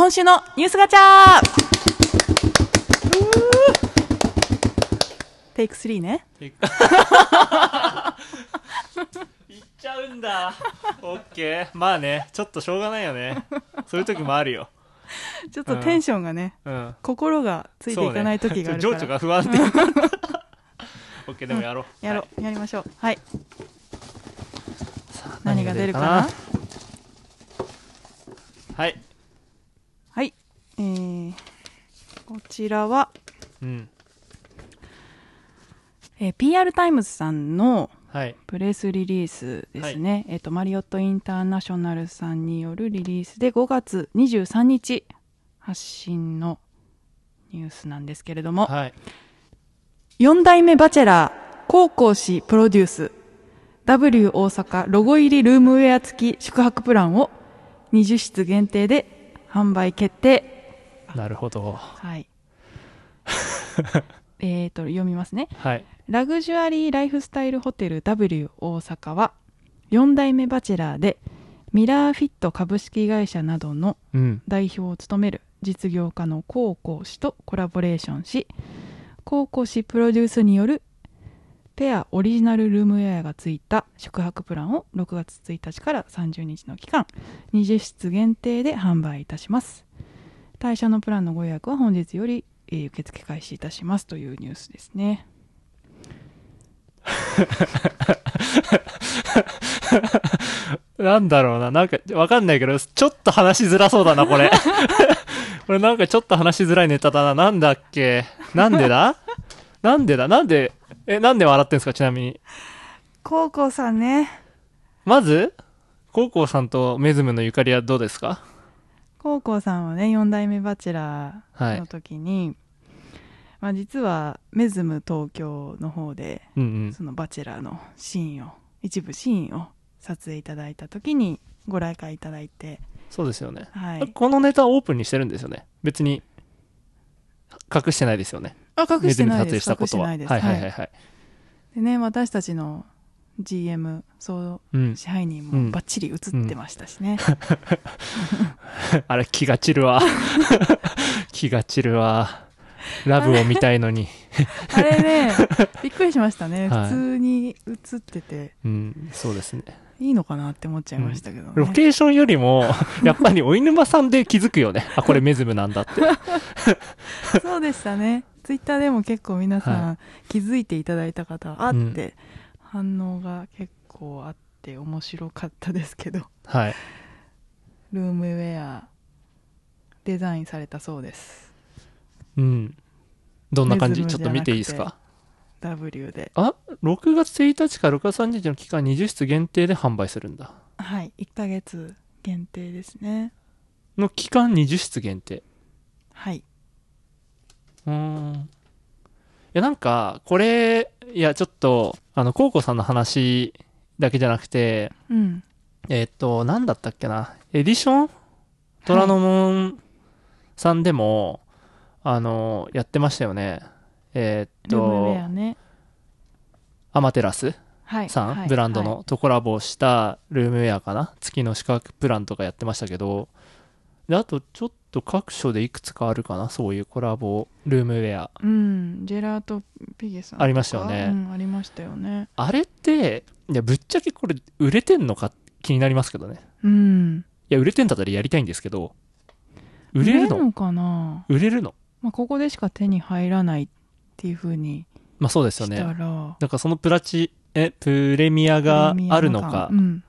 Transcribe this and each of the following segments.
今週のニュースガチャテイク3ね。い っちゃうんだ。オッケー。まあね、ちょっとしょうがないよね。そういう時もあるよ。ちょっとテンションがね、うん。心がついていかない時があるから。ね、情緒が不安定。オッケー、でもやろう。やろう、やりましょう。はい。何が出るかな？はい。はい。えー、こちらは、うん。えー PR タイムズさんのはい。プレスリリースですね、えっ、とマリオットインターナショナルさんによるリリースで5月23日発信のニュースなんですけれども、はい。4代目バチェラー黄皓氏プロデュース W 大阪ロゴ入りルームウェア付き宿泊プランを20室限定で販売決定なるほど。はい えーと読みますねはい。ラグジュアリーライフスタイルホテル W 大阪は4代目バチェラーでミラーフィット株式会社などのうん。代表を務める実業家の高校氏とコラボレーションし高校氏プロデュースによるペアオリジナルルームウェアがついた宿泊プランを6月1日から30日の期間20室限定で販売いたします対象のプランのご予約は本日より、えー受付開始いたしますというニュースですねなんだろうな。なんか、わかんないけど、ちょっと話しづらそうだな、これ。これなんかちょっと話しづらいネタだな。なんだっけ？なんでだ？なんでだ？なんで、え、なんで笑ってんすか？ちなみに。高校さんねまず、コウコウさんとメズムのゆかりはどうですか？高校さんはね4代目バチェラーの時に、まあ、実はメズム東京の方でうんうん。そのバチェラーのシーンを一部シーンを撮影いただいた時にご来会いただいてそうですよね。はいこのネタをオープンにしてるんですよね。別に、隠してないですよね。あ隠してないですしたことは。隠してないですはいはいはいはい。でね私たちの GM 総うん。支配人うんもバッチリ映ってましたしね、あれ、気が散るわ。気が散るわ。ラブを見たいのに。あれねびっくりしましたね、はい普通に映っててうん、そうですね。いいのかなって思っちゃいましたけどね、ロケーションよりも、やっぱりお犬間さんで気づくよね。あ、これメズムなんだって。そうでしたね。ツイッターでも結構皆さん、は気づいていただいた方あって、うん反応が結構あって面白かったですけどはい。ルームウェアデザインされたそうですうん。どんな感じ？ちょっと見ていいですか？W であ ?6 月1日から6月30日の期間20室限定で販売するんだ。はい1ヶ月限定ですねの期間20室限定。はい。うーん。いや、なんか、これ、いや、ちょっと、あの、コウコさんの話だけじゃなくて、うん。えーっと、なんだったっけな？エディション？虎ノ門さんでも、あの、やってましたよね。えーっと、ね。アマテラスはい。さん、はいブランドはいのとコラボしたルームウェアかな？月の宿泊プランとかやってましたけど、で、あとちょっと各所でいくつかあるかなそういうコラボルームウェア。うん。ジェラートピゲさん。ありましたよねうん、ありましたよね。あれって、いや、ぶっちゃけこれ売れてんのか気になりますけどね。うん。いや、売れてんだったらやりたいんですけど、売れるの？かな？売れるの？まあ、ここでしか手に入らないっていう風にまあそうですよね。ら、なんかそのプラチ、え、プレミアがあるのかう。ん。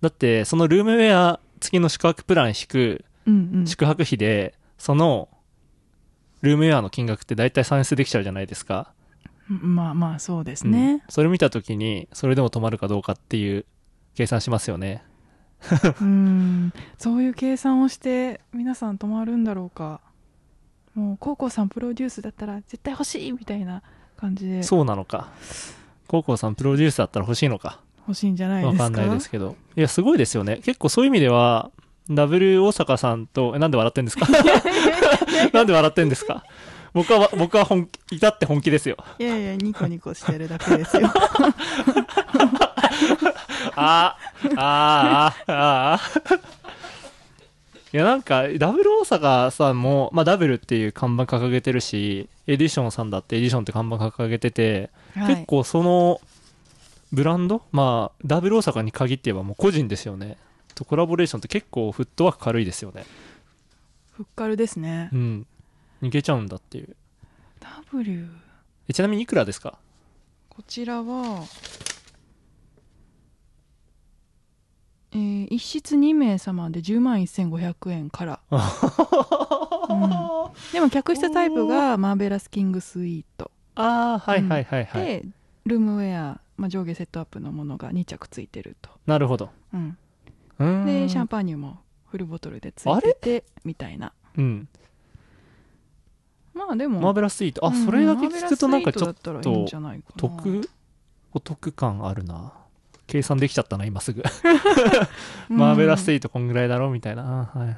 だって、そのルームウェア付きの宿泊プラン引く。宿泊費で、その、ルームウェアの金額って大体算出できちゃうじゃないですか。まあまあ、そうですうんね。それ見たときに、それでも泊まるかどうかっていう計算しますよね。うん。そういう計算をして、皆さん泊まるんだろうか。もう、コウコさんプロデュースだったら絶対欲しいみたいな感じでそうなのか。コウコウさんプロデュースだったら欲しいのか。欲しいんじゃないですか？わかんないですけど。いや、すごいですよね。結構そういう意味では、ダブル大阪さんと、えなんで笑ってんですか？なんで笑ってんですか？僕は、僕は本気、至って本気ですよ。いやいや、ニコニコしてるだけですよ。あー、あー、あー、あ。いやなんかダブル大阪さんも、まあ、ダブルっていう看板掲げてるしエディションさんだってエディションって看板掲げてて、はい。結構そのブランド？まあダブル大阪に限って言えばもう個人ですよねとコラボレーションって結構フットワーク軽いですよね。ふっかるですね。うん。いけちゃうんだっていう。W えちなみにいくらですか？こちらはえー一室2名様で10万1500円から、うん。でも客室タイプがマーベラスキングスイート。ああはいはいはいはい、でルームウェア、まあ、上下セットアップのものが2着ついてると、なるほど。うんでシャンパーニュもフルボトルでついててみたいな。うん。まあでもマーベラスイート。あ、うんそれだけ聞くとなんかちょっマーベラスイートだったらいいんじゃないかな。得？お得感あるな。計算できちゃったな今すぐ、うん。マーベラスイートこんぐらいだろみたいな。あはいはい。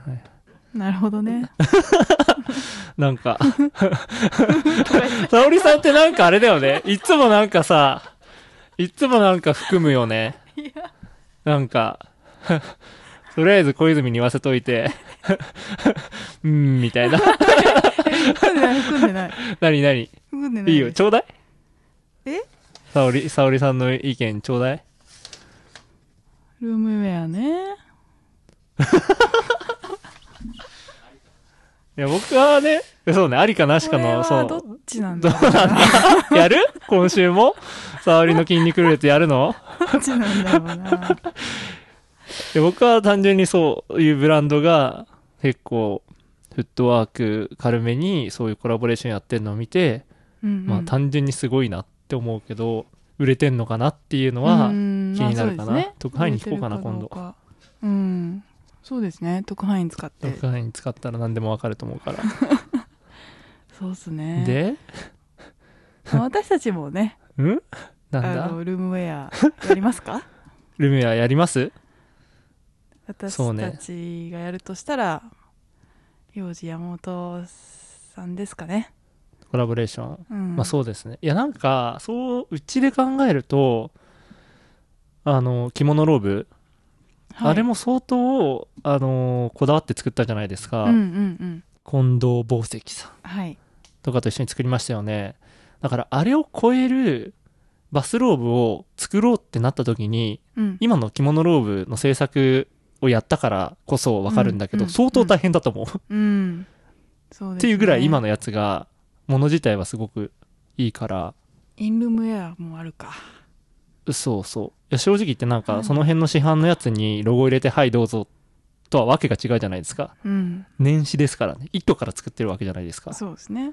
なるほどね。なんか。沙織さんってなんかあれだよね。いつもなんかさいつもなんか含むよね。なんか とりあえず小泉に言わせといて。うんみたいな。含んでない含んでない。何何？含んでないいいよ。ちょうだい。え？沙織沙織さんの意見ちょうだい。ルームウェアね。いや僕はねそうねありかなしかのそう。はどっちなんだ？どうなんだ？やる？今週も？沙織の筋肉ルーレットやるの？どっちなんだろうなで僕は単純にそういうブランドが結構フットワーク軽めにそういうコラボレーションやってるのを見て、うんうん。まあ単純にすごいなって思うけど売れてんのかなっていうのはうん気になるかな。まあね。特派員に聞こうかな今度。うん。そうですね。特派員使って。特派員使ったら何でもわかると思うから、そうっすね。で？まあ私たちもね。うん？なんあだのルームウェアやりますか？ルミアやります？私そうね。たちがやるとしたら幼児山本さんですかね。コラボレーション。うん。まあそうですね。いやなんか、そう、うちで考えると、あの、着物ローブ、はい。あれも相当、あの、こだわって作ったじゃないですか。近藤宝石さん。はい。とかと一緒に作りましたよね。だから、あれを超えるバスローブを作ろうってなった時に、うん。今の着物ローブの制作をやったからこそわかるんだけど、うんうん相当大変だと思う。うん。そうですね。っていうぐらい今のやつが、もの自体はすごくいいから、インルームウェアもあるか。そうそう。いや正直言ってなんか、はい。その辺の市販のやつにロゴ入れて、はいどうぞ、とはわけが違うじゃないですか。うん。年始ですからね。糸から作ってるわけじゃないですか。そうですね。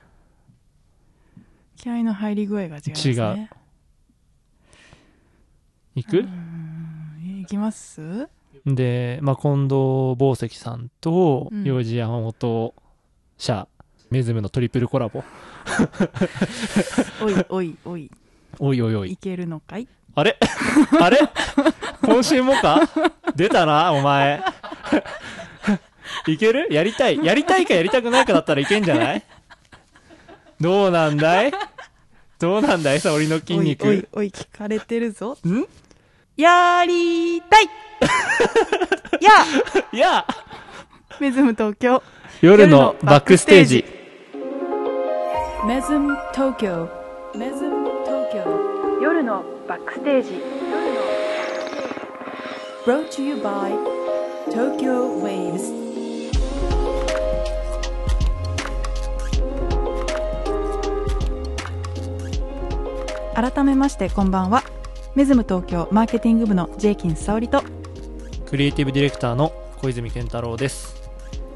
気合の入り具合が違いますね。違う。いく、うん。いきます？で、まあ、近藤宝石さんと、うん。幼児山本社、メズムのトリプルコラボ。おいおいおい。おいおいおい。いけるのかい？あれ？あれ？今週もか？出たな、お前。いける？やりたい。やりたいかやりたくないかだったらいけんじゃない？どうなんだい？どうなんだい？沙織の筋肉。おいおいおい聞かれてるぞ。ん？やりたい。や。い や。メズム東京。夜のバックステージ。メズム東京。メズム東京。夜のバックステージ。Brought to you by Tokyo Waves 改めましてこんばんはメズム東京マーケティング部のジェイキン沙織とクリエイティブディレクターの小泉健太郎です。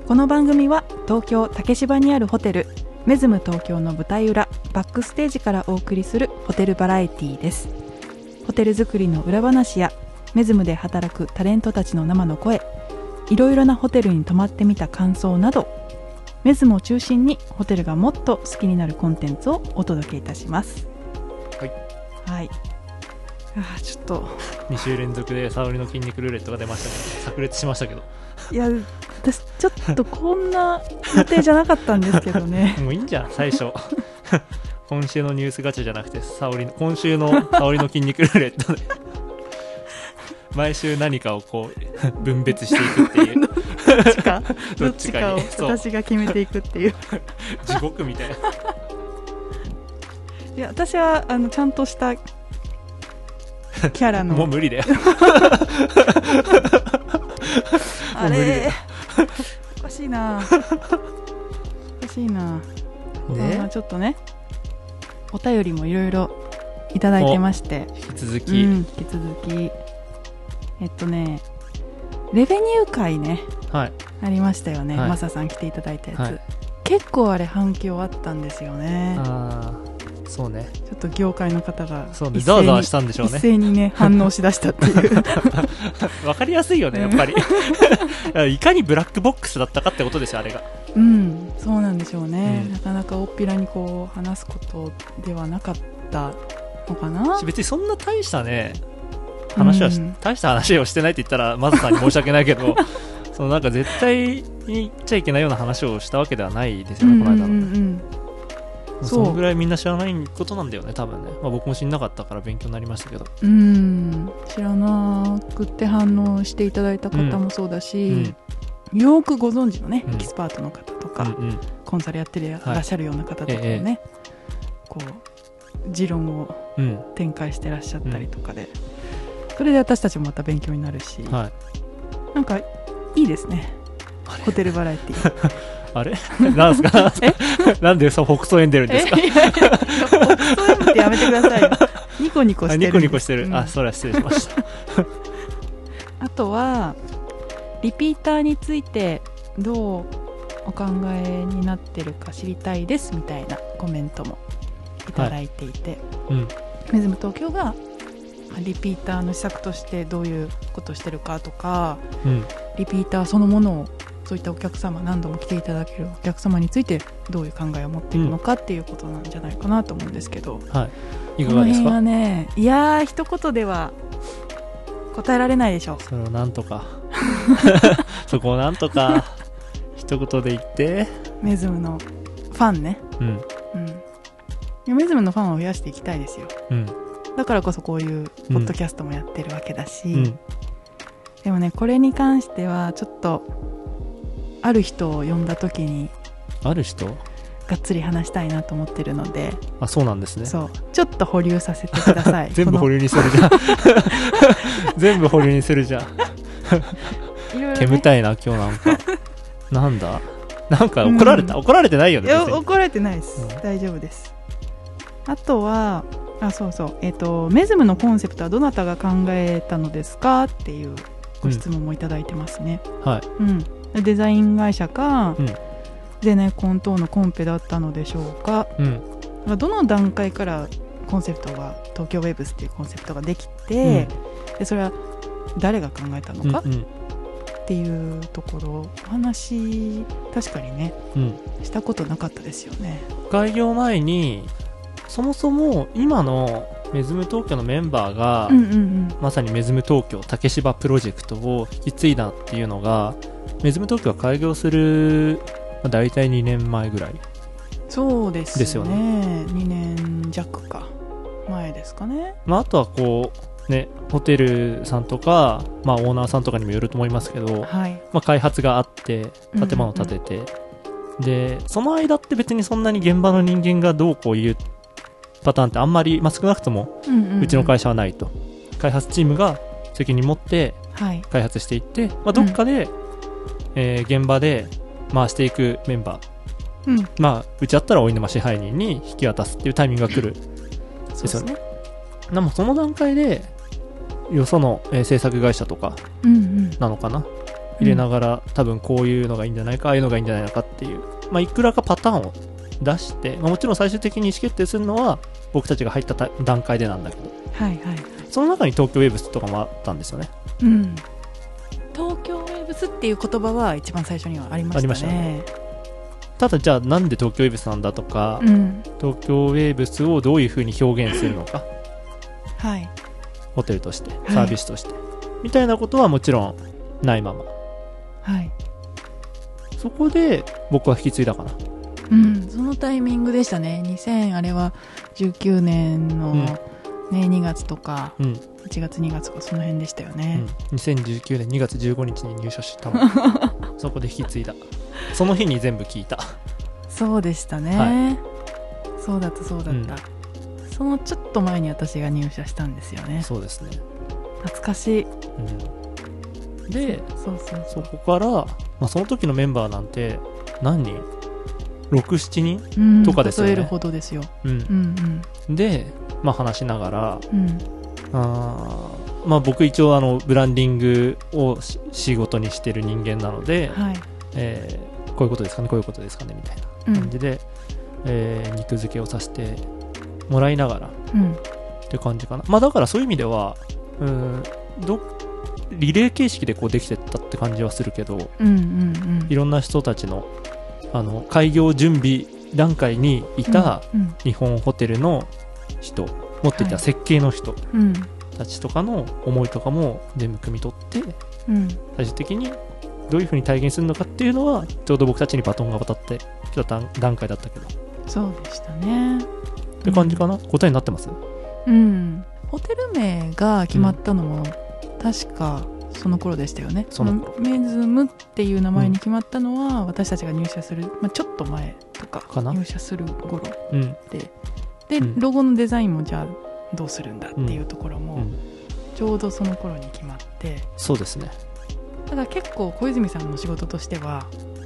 この番組は東京竹芝にあるホテルメズム東京の舞台裏バックステージからお送りするホテルバラエティーです。ホテル作りの裏話やメズムで働くタレントたちの生の声いろいろなホテルに泊まってみた感想などメズムを中心にホテルがもっと好きになるコンテンツをお届けいたします。はい。はいあーちょっと2週連続で沙織の筋肉ルーレットが出ましたね。炸裂しましたけど。いや私ちょっとこんな予定じゃなかったんですけどね もういいんじゃん、最初。今週のニュースガチャじゃなくて、沙織の、今週の沙織の筋肉ルーレットで。毎週何かをこう分別していくっていうどっちか？どっちかにどっちそうかを私が決めていくっていう 地獄みたいないや私はあのちゃんとしたキャラの。もう無理だよ。あれ。よ。おかしいな。おかしいな、まあねちょっとね。お便りもいろいろいただいてまして。引き続き、うん、引き続き。えっとねレベニュー会ね。はい。ありましたよね、はい。マサさん来ていただいたやつ、はい。結構あれ反響あったんですよね。ああそうね。ちょっと業界の方がざわざわしたんでしょうね。一斉にね 反応しだしたっていう。わかりやすいよねやっぱり。いかにブラックボックスだったかってことですよあれが。うんそうなんでしょうね、うん。なかなか大っぴらにこう話すことではなかったのかな。別にそんな大したね話はし、うん。大した話をしてないって言ったらマザさんに申し訳ないけど そのなんか絶対に言っちゃいけないような話をしたわけではないですよね、この間の、うんうんうんそのぐらいみんな知らないことなんだよね多分ね、まあ、僕も知んなかったから勉強になりましたけど。うん。知らなくて反応していただいた方もそうだし、よーくご存知のね、うん。エキスパートの方とか、うんうん。コンサルやってらっしゃるような方とかもええ。ね、こう持論をうん。展開してらっしゃったりとかで、それで私たちもまた勉強になるし、はい。なんかいいですね。ホテルバラエティ。ー あれ？なんすか？なんでそう北総園出るんですか？えいやいやそういうのってやめてくださいよ。ニコニコしてる。あニコニコしてる、うん。あそれは失礼しました。あとはリピーターについてどうお考えになってるか知りたいですみたいなコメントもいただいていて、うん。メズム東京がリピーターの施策としてどういうことをしてるかとかうん。リピーターそのものをそういったお客様何度も来ていただけるお客様についてどういう考えを持っているのかっていうことなんじゃないかなと思うんですけど、はい。いかがですか？はねいやー一言では答えられないでしょそれをなんとか。そこをなんとか一言で言って。メズムのファンね。うん。うん。メズムのファンを増やしていきたいですよ。うん。だからこそこういうポッドキャストもやってるわけだし、うんでもねこれに関してはちょっとある人を呼んだ時にある人？がっつり話したいなと思ってるので、あそうなんですね。そう。ちょっと保留させてください。全部保留にするじゃん。全部保留にするじゃん。煙たいな今日なんか。なんだ？なんか怒られた、うん。怒られてないよね別に。怒られてないです、うん。大丈夫です。あとはあそうそう。えっ、とメズムのコンセプトはどなたが考えたのですか？っていうご質問もいただいてますね、はい。うんデザイン会社か、うん。ゼネコン等のコンペだったのでしょうか。うん。どの段階からコンセプトが東京ウェブスっていうコンセプトができて、でそれは誰が考えたのかうんうん。っていうところお話確かにねうん。したことなかったですよね。開業前にそもそも今のメズム東京のメンバーが、うんうんうん。まさにメズム東京竹芝プロジェクトを引き継いだっていうのがメズム東京が開業する、まあ、大体2年前ぐらい。そうですね。ですよね。2年弱か前ですかね。まあ、あとはこうねホテルさんとか、まあ、オーナーさんとかにもよると思いますけど、はい。まあ、開発があって建物を建てて、でその間って別にそんなに現場の人間がどうこういうパターンってあんまり、まあ、少なくともうんうんうん。うちの会社はないと、開発チームが責任持ってはい。開発していって、まあ、どっかで、えー現場で回していくメンバー。うん。まあうちだったらお犬間支配人に引き渡すっていうタイミングが来る。そうですね。でもその段階でよその、えー制作会社とかうんうん。なのかな？入れながら、多分こういうのがいいんじゃないかああいうのがいいんじゃないのかっていう、まあ、いくらかパターンを出して、まあ、もちろん最終的に意思決定するのは僕たちが入ったた段階でなんだけど。はいはい。その中に東京ウェーブスとかもあったんですよね。うん東京ウェブスっていう言葉は一番最初にはありましたね。ありましたね。ただじゃあなんで東京ウェーブスなんだとか、うん。東京ウェーブスをどういうふうに表現するのか。はい。ホテルとしてい。サービスとして、みたいなことはもちろんないまま。はい。そこで僕は引き継いだかな。うん。そのタイミングでしたね。2000あれは19年のうんね2月とかうん、1月2月とかその辺でしたようねん、2019年2月15日に入社したの そこで引き継いだ。その日に全部聞いた。そうでしたね、はそうだったそうだった、そのちょっと前に私が入社したんですよね。そうですね、懐かしい。うん、でそうそうそこから、まあ、その時のメンバーなんて何人 ?67 人うん。とかですよね。数えるほどですよ。うん。うんうん。で、まあ、話しながらうん。あーまあ僕一応あのブランディングをし仕事にしてる人間なので、はい。えーこういうことですかねこういうことですかねみたいなうん。感じで、えー肉付けをさせてもらいながらうん。って感じかな。まあだからそういう意味ではうーんどリレー形式でこうできてったって感じはするけどうんうんいろんな人たちのあの開業準備段階にいたうん。日本ホテルの人もっと言ったらはい。設計の人うん。たちとかの思いとかも全部汲み取ってうん。最終的にどういうふうに体現するのかっていうのはちょうど僕たちにバトンが渡ってきた段段階だったけど。っそうでしたね。て感じかな、答えになってます？うん。ホテル名が決まったのも確かその頃でしたよね、その頃。メズムっていう名前に決まったのは、私たちが入社する、まあ、ちょっと前とかかな入社する頃うんでで、うん。ロゴのデザインもじゃあどうするんだっていうところもうん。ちょうどその頃に決まって。そうですね。ただ結構小泉さんの仕事としては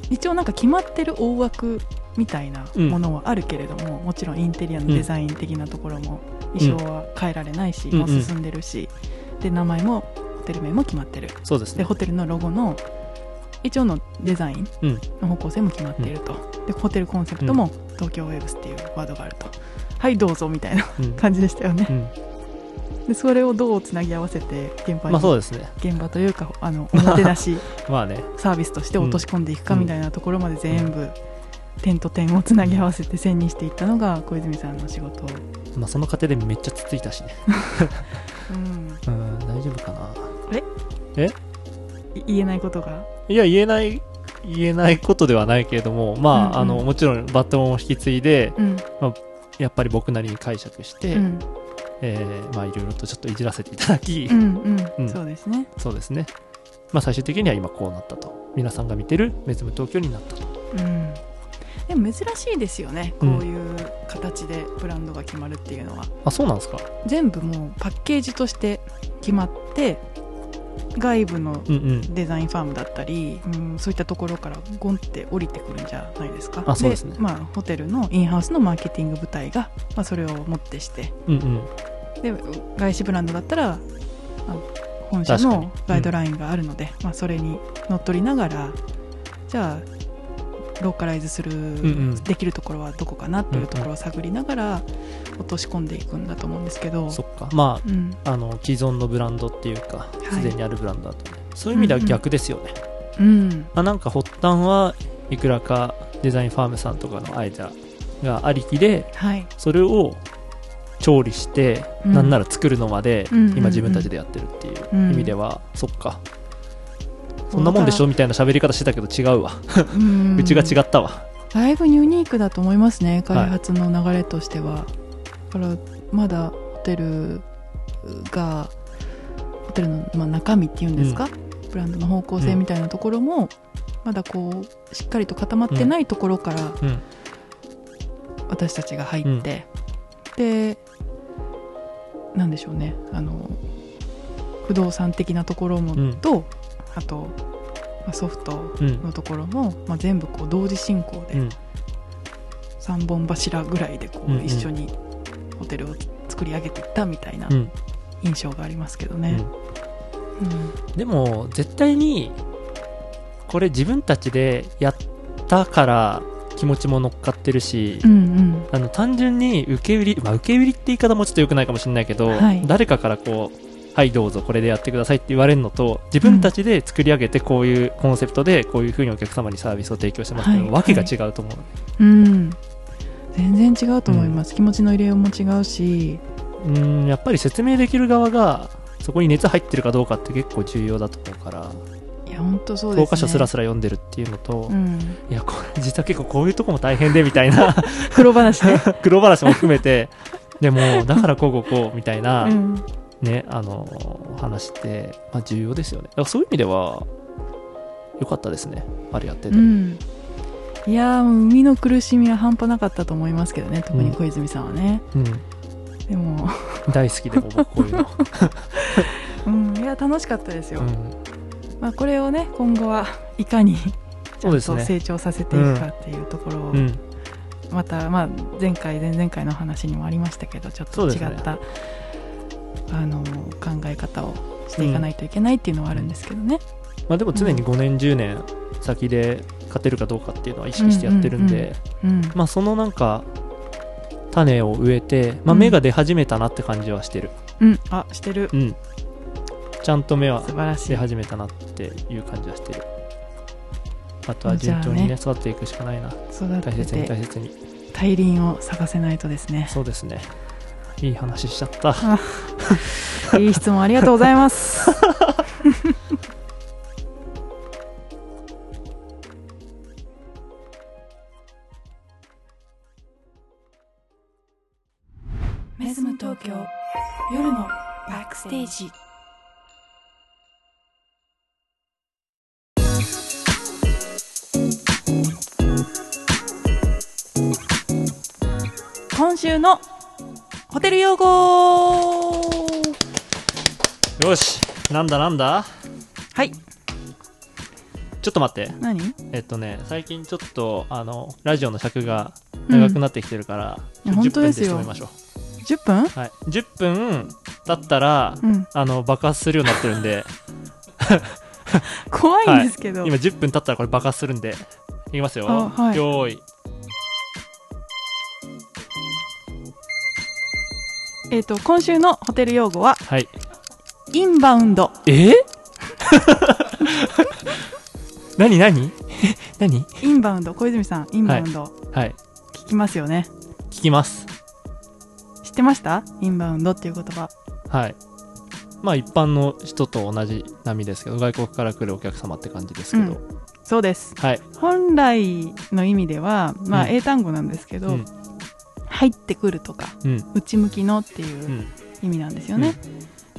一応なんか決まってる大枠みたいなものはあるけれども、もちろんインテリアのデザイン的なところも衣装は変えられないし、うん。もう進んでるし、で名前もホテル名も決まってる。そうですね。でホテルのロゴの一応のデザインうん。の方向性も決まっていると、でホテルコンセプトも東京ウェーブスっていうワードがあるとはいどうぞみたいなうん、感じでしたよね。うん、でそれをどうつなぎ合わせて現場に、まあそうですね。現場というかあのおもてなし まあね。サービスとして落とし込んでいくかみたいなところまで全部点と点をつなぎ合わせて線にしていったのが小泉さんの仕事、まあその過程でめっちゃつついたしね。うん、うん大丈夫かな。い言えないことが？いや言えない言えないことではないけれどもまあ、うんうん。あのもちろんバトンを引き継いでうんやっぱり僕なりに解釈して、うん。えーまあいろいろとちょっといじらせていただき、うんうん、うん。そうですね。そうですね。まあ最終的には今こうなったと。皆さんが見てるメズム東京になったと。うん。でも珍しいですよね。こうん。ういう形でブランドが決まるっていうのは、あそうなんですか。全部もうパッケージとして決まって外部のうんうん。デザインファームだったり、うん、そういったところからゴンって降りてくるんじゃないですか。あそうですね。まあ、ホテルのインハウスのマーケティング部隊が、まあ、それをもってして。うんうん。で外資ブランドだったら、まあ本社のガイドラインがあるので、まあ、それにのっとりながらじゃあローカライズする、ん。できるところはどこかなっていうところを探りながら落とし込んでいくんだと思うんですけど、そっか。まうん。ああの既存のブランドっていうかい。すでにあるブランドだとね、そういう意味では逆ですよね、うんまあ、なんか発端はいくらかデザインファームさんとかの間がありきではい。それを調理して、うん。なんなら作るのまでうんうんうん。今自分たちでやってるっていううん意味では、そっか。そんなもんでしょみたいな喋り方してたけど違うわ、うん。うちが違ったわ。だいぶユニークだと思いますね開発の流れとしては、だからまだホテルがホテルの、まあ、中身っていうんですか、ブランドの方向性みたいなところも、まだこうしっかりと固まってないところからうん。私たちが入って、でなんでしょうね。あの不動産的なところもうん。と、あと、まあソフトうんのところも、まあ、全部こう同時進行で、うん。3本柱ぐらいでこうんううん。一緒にホテルを作り上げていったみたいなうん。印象がありますけどね。うん。でも絶対にこれ自分たちでやったから気持ちも乗っかってるし、うんうん。あの単純に受け売り、まあ、受け売りって言い方もちょっと良くないかもしれないけど、はい。誰かからこうはいどうぞこれでやってくださいって言われるのと自分たちで作り上げてこういうコンセプトでこういうふうにお客様にサービスを提供してますっていうのははい。わけが違うと思う、うん全然違うと思います、気持ちの入れようも違うし。うんやっぱり説明できる側がそこに熱入ってるかどうかって結構重要だと思うから。いや本当そうですね。教科書すらすら読んでるっていうのと、うん、いやこれ実は結構こういうとこも大変でみたいな。黒話ね。黒話も含めて。でもだからこうこうこうみたいな、うん。ねあの話って、まあ、重要ですよね。だからそういう意味では良かったですね。あれやってて、うんいやーもうの苦しみは半端なかったと思いますけどね特に小泉さんはね、うん。でも、大好きでこういうの、うん、いや楽しかったですよ、うん。まあ、これをね今後はいかにちゃんと成長させていくかっていうところを、うん。また、まあ、前回前々回の話にもありましたけどちょっと違った、あの考え方をしていかないといけないっていうのはあるんですけどね、まあ、でも常に5年10年先で勝てるかどうかっていうのは意識してやってるんで、そのなんか種を植えて、まあ、うん。芽が出始めたなって感じはしてる。うん、あしてる。うん、ちゃんと芽は出始めたなっていう感じはしてる。あとは順調にね育っていくしかないな。大切にて大切に。大輪を咲かせないとですね。そうですね。いい話しちゃった。いい質問ありがとうございます メズム東京。夜のバックステージ。今週のホテル用語。よし。なんだなんだ？はい。ちょっと待って。何？えっとね最近ちょっとあのラジオの尺が長くなってきてるから、いや10本当ですよ。分で締めましょ10分う、はい、10分だったら、うん。あの爆発するようになってるんで。怖いんですけど、今10分経ったらこれ爆発するんで。いきますよ、あはい。よーい。えっ、と今週のホテル用語ははい。インバウンド。え？何 何？何？インバウンド。小泉さんインバウンド、はい。聞きますよね。聞きます。知ってました？インバウンドっていう言葉。はい。まあ一般の人と同じ波ですけど外国から来るお客様って感じですけど、うん。そうです。はい、本来の意味ではまあうん。英単語なんですけど、うん。入ってくるとかうん。内向きのっていううん。意味なんですよね、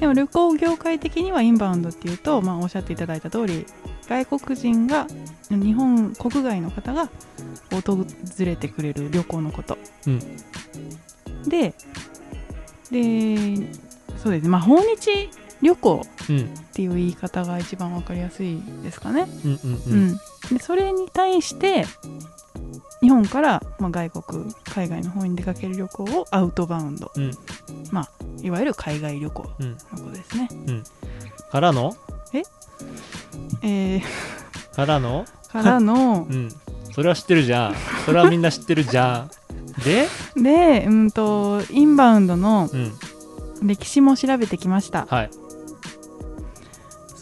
でも旅行業界的にはインバウンドっていうと、まあ、おっしゃっていただいた通り外国人が日本国外の方が訪れてくれる旅行のこと、うんででそうですね。まあ訪日旅行うん。っていう言い方が一番わかりやすいですかね、うんうんううん。んでそれに対して日本から、まあ、外国海外の方に出かける旅行をアウトバウンド。うん。いわゆる海外旅行うん。のことですね。からの？えー、からの？からの。うん。それは知ってるじゃん。それはみんな知ってるじゃんで？でうんとインバウンドのうん。歴史も調べてきました。はい。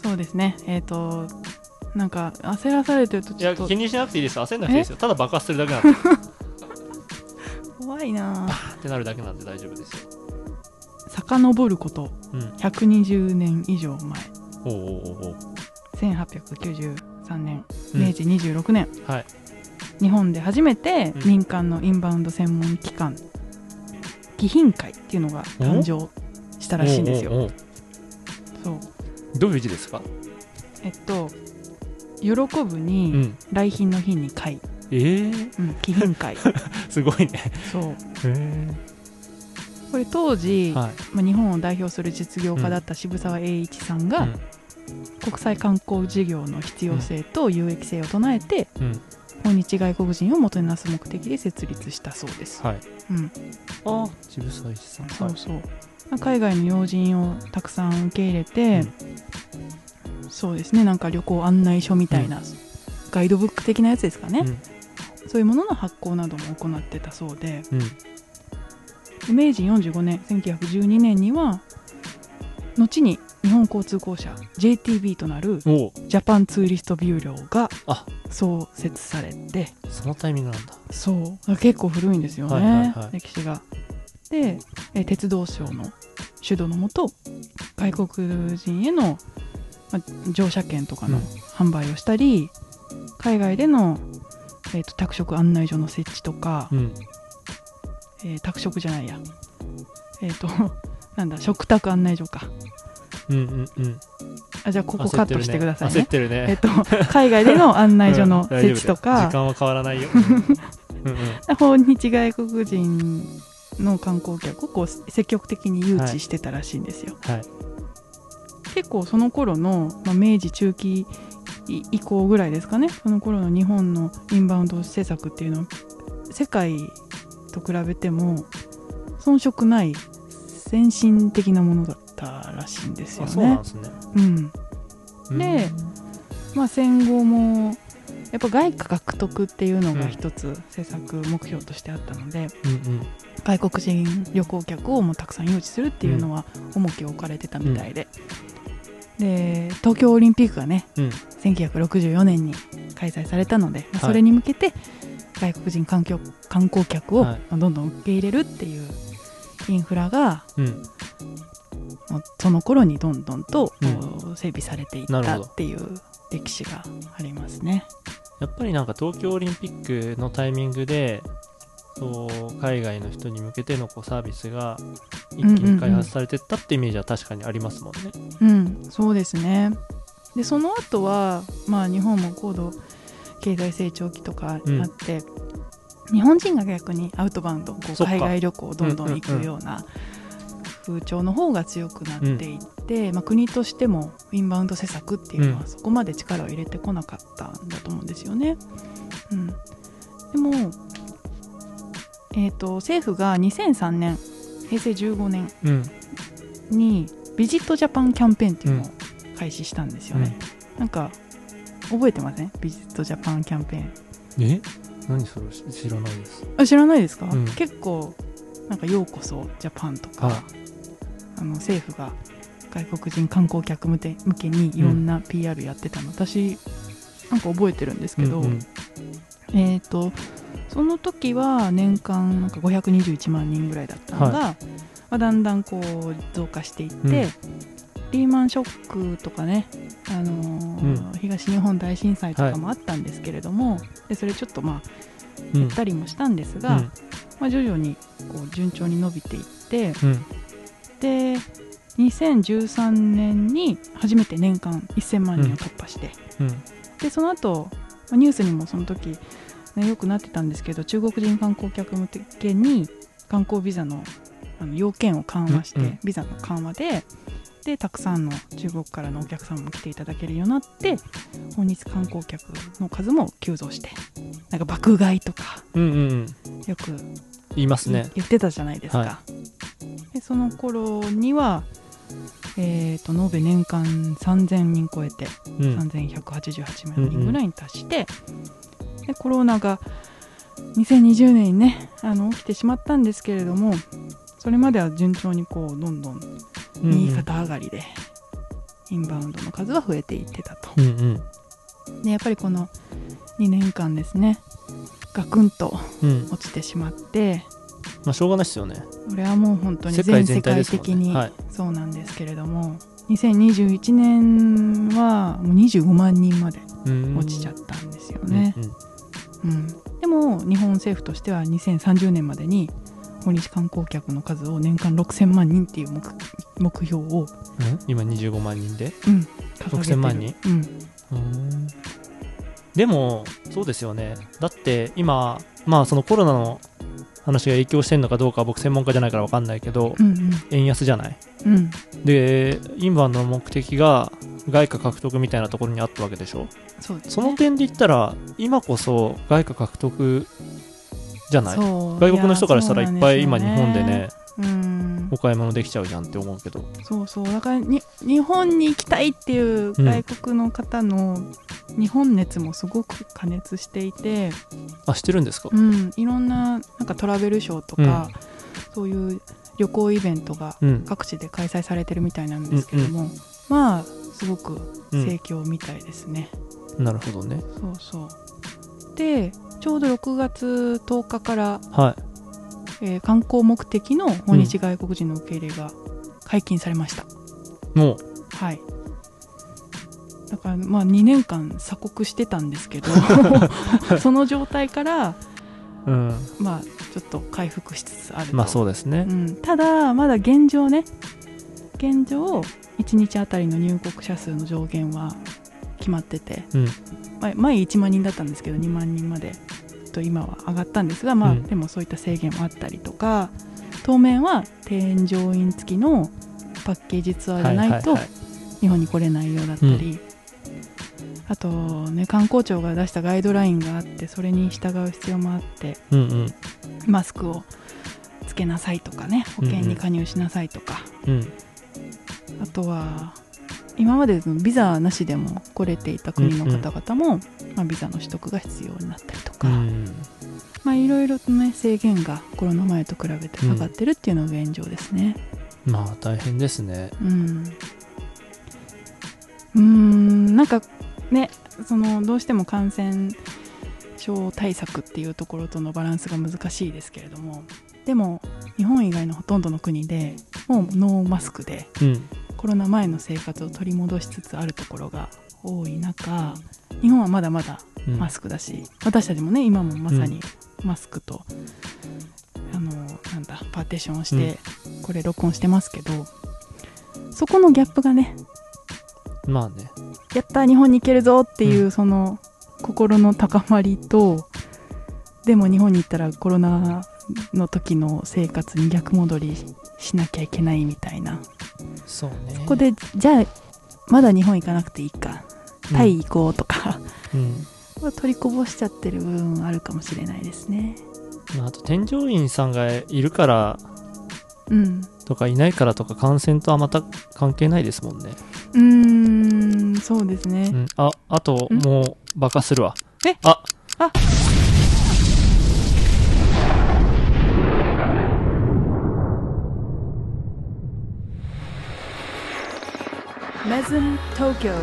そうですね。えっ、となんか焦らされてるといちょっと。や気にしなくていいです。よ焦んなくていいですよ。ただ爆発するだけなんで。怖いなぁ。ってなるだけなんで大丈夫ですよ。遡ること。うん。120年以上前。おうおうおうおう。1893年。うん。明治26年、はい日本で初めてうん民間のインバウンド専門機関貴賓会っていうのが誕生したらしいんですよ。おうおうおうそう。どういう字ですか？えっと喜ぶうにん来賓の日に会、えー、うん、貴賓会。すごいね。そう。へこれ当時、えはい。まあ、日本を代表する実業家だった渋沢栄一さんが、国際観光事業の必要性と有益性を唱えて、うんうん訪日外国人をもてなす目的で設立したそうです、はい。うん、あ渋沢栄一さん。そうそう、まあ海外の要人をたくさん受け入れて、そうですね。なんか旅行案内書みたいな、ガイドブック的なやつですかね、うん。そういうものの発行なども行ってたそうで明治45年1912年には後に日本交通公社 JTB となるジャパンツーリストビューローがあ。創設されて。そのタイミングなんだ。そう。結構古いんですよね、はいはいはい。歴史が。でえー鉄道省の主導のもと外国人への、まあ乗車券とかのうん。販売をしたり、海外での、えーと宅食案内所の設置とか、うん。えー宅食じゃないや。えっ、と なんだ食卓案内所かうんうんうん。あじゃあここカットしてくださいね。焦ってるね。えっと海外での 案内所の設置と丈夫。だよ時か、間は変わらないよ。うんうん訪日外国人の観光客をこう積極的に誘致してたらしいんですよ、はい。結構その頃の、まあ、明治中期以以降ぐらいですかね。その頃の日本のインバウンド政策っていうのは世界と比べても遜色ない先進的なものだったらしいんですよあそうなんねで。すね。うん。うん。でまあ、戦後もやっぱ外貨獲得っていうのが一つ政策目標としてあったので、うんうん。外国人旅行客をもうたくさん誘致するっていうのは重きを置かれてたみたいで、で東京オリンピックがねうん。1964年に開催されたので、まそれに向けて外国人観光観光客をどんどん受け入れるっていうインフラがその頃にどんどんと整備されていったっていう歴史がありますね。やっぱりなんか東京オリンピックのタイミングでそう海外の人に向けてのこうサービスが一気に開発されてったってイメージは確かにありますもんね。うん、そうですね。でその後はまあ日本も高度経済成長期とかになって、日本人が逆にアウトバウンドこう海外旅行をどんどん行くような風潮の方が強くなっていって、まあ、国としてもインバウンド施策っていうのはそこまで力を入れてこなかったんだと思うんですよね。うん、でも、えー、と政府が2003年平成15年うん。にビジットジャパンキャンペーンっていうのを開始したんですよね、なんか覚えてません？ビジットジャパンキャンペーン。え？何それ？知知らないです。あ知らないですか、うん。結構なんか「ようこそジャパン」とか、はいあの政府が外国人観光客向け向けにいろんな PR やってたの、私なんか覚えてるんですけど、うんうん。えっ、とその時は年間なんか521万人ぐらいだったのが、まあ、だんだんこう増加していって、うん。リーマンショックとかね、あのー東日本大震災とかもあったんですけれども、でそれちょっとまあうん。減ったりもしたんですが、まあ、徐々にこう順調に伸びていってうんうんで2013年に初めて年間1000万人を突破して、うん。でその後まあニュースにもその時、ね、よくなってたんですけど中国人観光客向けに観光ビザのあの要件を緩和して、うんうん。ビザの緩和ででたくさんの中国からのお客さんも来ていただけるようになって訪日観光客の数も急増してなんか爆買いとかうんうんうん。よく言いますね。言ってたじゃないですか、はでその頃には、えー、と延べ年間3000人超えてうん。3188万人ぐらいに達して、でコロナが2020年にねあの起きてしまったんですけれどもそれまでは順調にこうどんどんうん。右肩上がりで、インバウンドの数は増えていってたと。うんうんでやっぱりこの2年間ですねガクンとうん。落ちてしまってまあしょうがないですよね。これはもう本当に全全世界的にはい。そうなんですけれども、2021年はもう25万人までうん。落ちちゃったんですよね、うんうん。うん。でも日本政府としては2030年までに訪日観光客の数を年間6000万人っていう目目標を、うん？今25万人で？うん、掲げてる。6000万人？うんうん。でもそうですよね。だって今まあそのコロナの話が影響してるのかどうかは僕専門家じゃないから分かんないけどうんうん。円安じゃない？うん。でインバウンドの目的が外貨獲得みたいなところにあったわけでしょ？そね。その点で言ったら今こそ外貨獲得じゃない？外国の人からしたらいっぱい今日本でねうん。お買い物できちゃうじゃんって思うけど。そうそう。だからに日本に行きたいっていう外国の方の日本熱もすごく加熱していて、あしてるんですか？うん、いろんななんかトラベルショーとか、そういう旅行イベントがうん。各地で開催されてるみたいなんですけども、まあすごくうん盛況みたいですね、なるほどね。そうそう。でちょうど6月10日から、はいえー観光目的の訪日外国人の受け入れが解禁されました、もうはい。だからまあ2年間鎖国してたんですけど その状態からうん。まあちょっと回復しつつあると、まあそうですね。うん、ただまだ現状ね現状1日あたりの入国者数の上限は決まってて、うん。前前1万人だったんですけど2万人までと今は上がったんですが、まあうん。でもそういった制限もあったりとか当面は添乗員付きのパッケージツアーじゃないとはいはいはい。日本に来れないようだったり、あとね観光庁が出したガイドラインがあってそれに従う必要もあってうんうん。マスクをつけなさいとかね保険に加入しなさいとか、うん。あとは今までのビザなしでも来れていた国の方々も、まあ、ビザの取得が必要になったりとか、うん。まあいろいろとね制限がコロナ前と比べて下がってるっていうのが現状ですね。まあ大変ですね。うん、うーん。なんかねそのどうしても感染症対策っていうところとのバランスが難しいですけれどもでも日本以外のほとんどの国でもうノーマスクでうんコロナ前の生活を取り戻しつつあるところが多い中日本はまだまだうん。マスクだし、私たちもね今もまさにマスクと、あのなんだパーテーションをして、これ録音してますけどそこのギャップがねまあね。やったー日本に行けるぞっていううその心の高まりとでも日本に行ったらコロナの時の生活に逆戻りしなきゃいけないみたいなそうね。ここでじゃあまだ日本行かなくていいか。タイ行こうとか、うん。取りこぼしちゃってる部分あるかもしれないですね。まああと添乗員さんがいるからうん。とかいないからとか感染とはまた関係ないですもんね、うーんそうですね、うん、ああとんもうバカするわ。え？あ。あメズム東京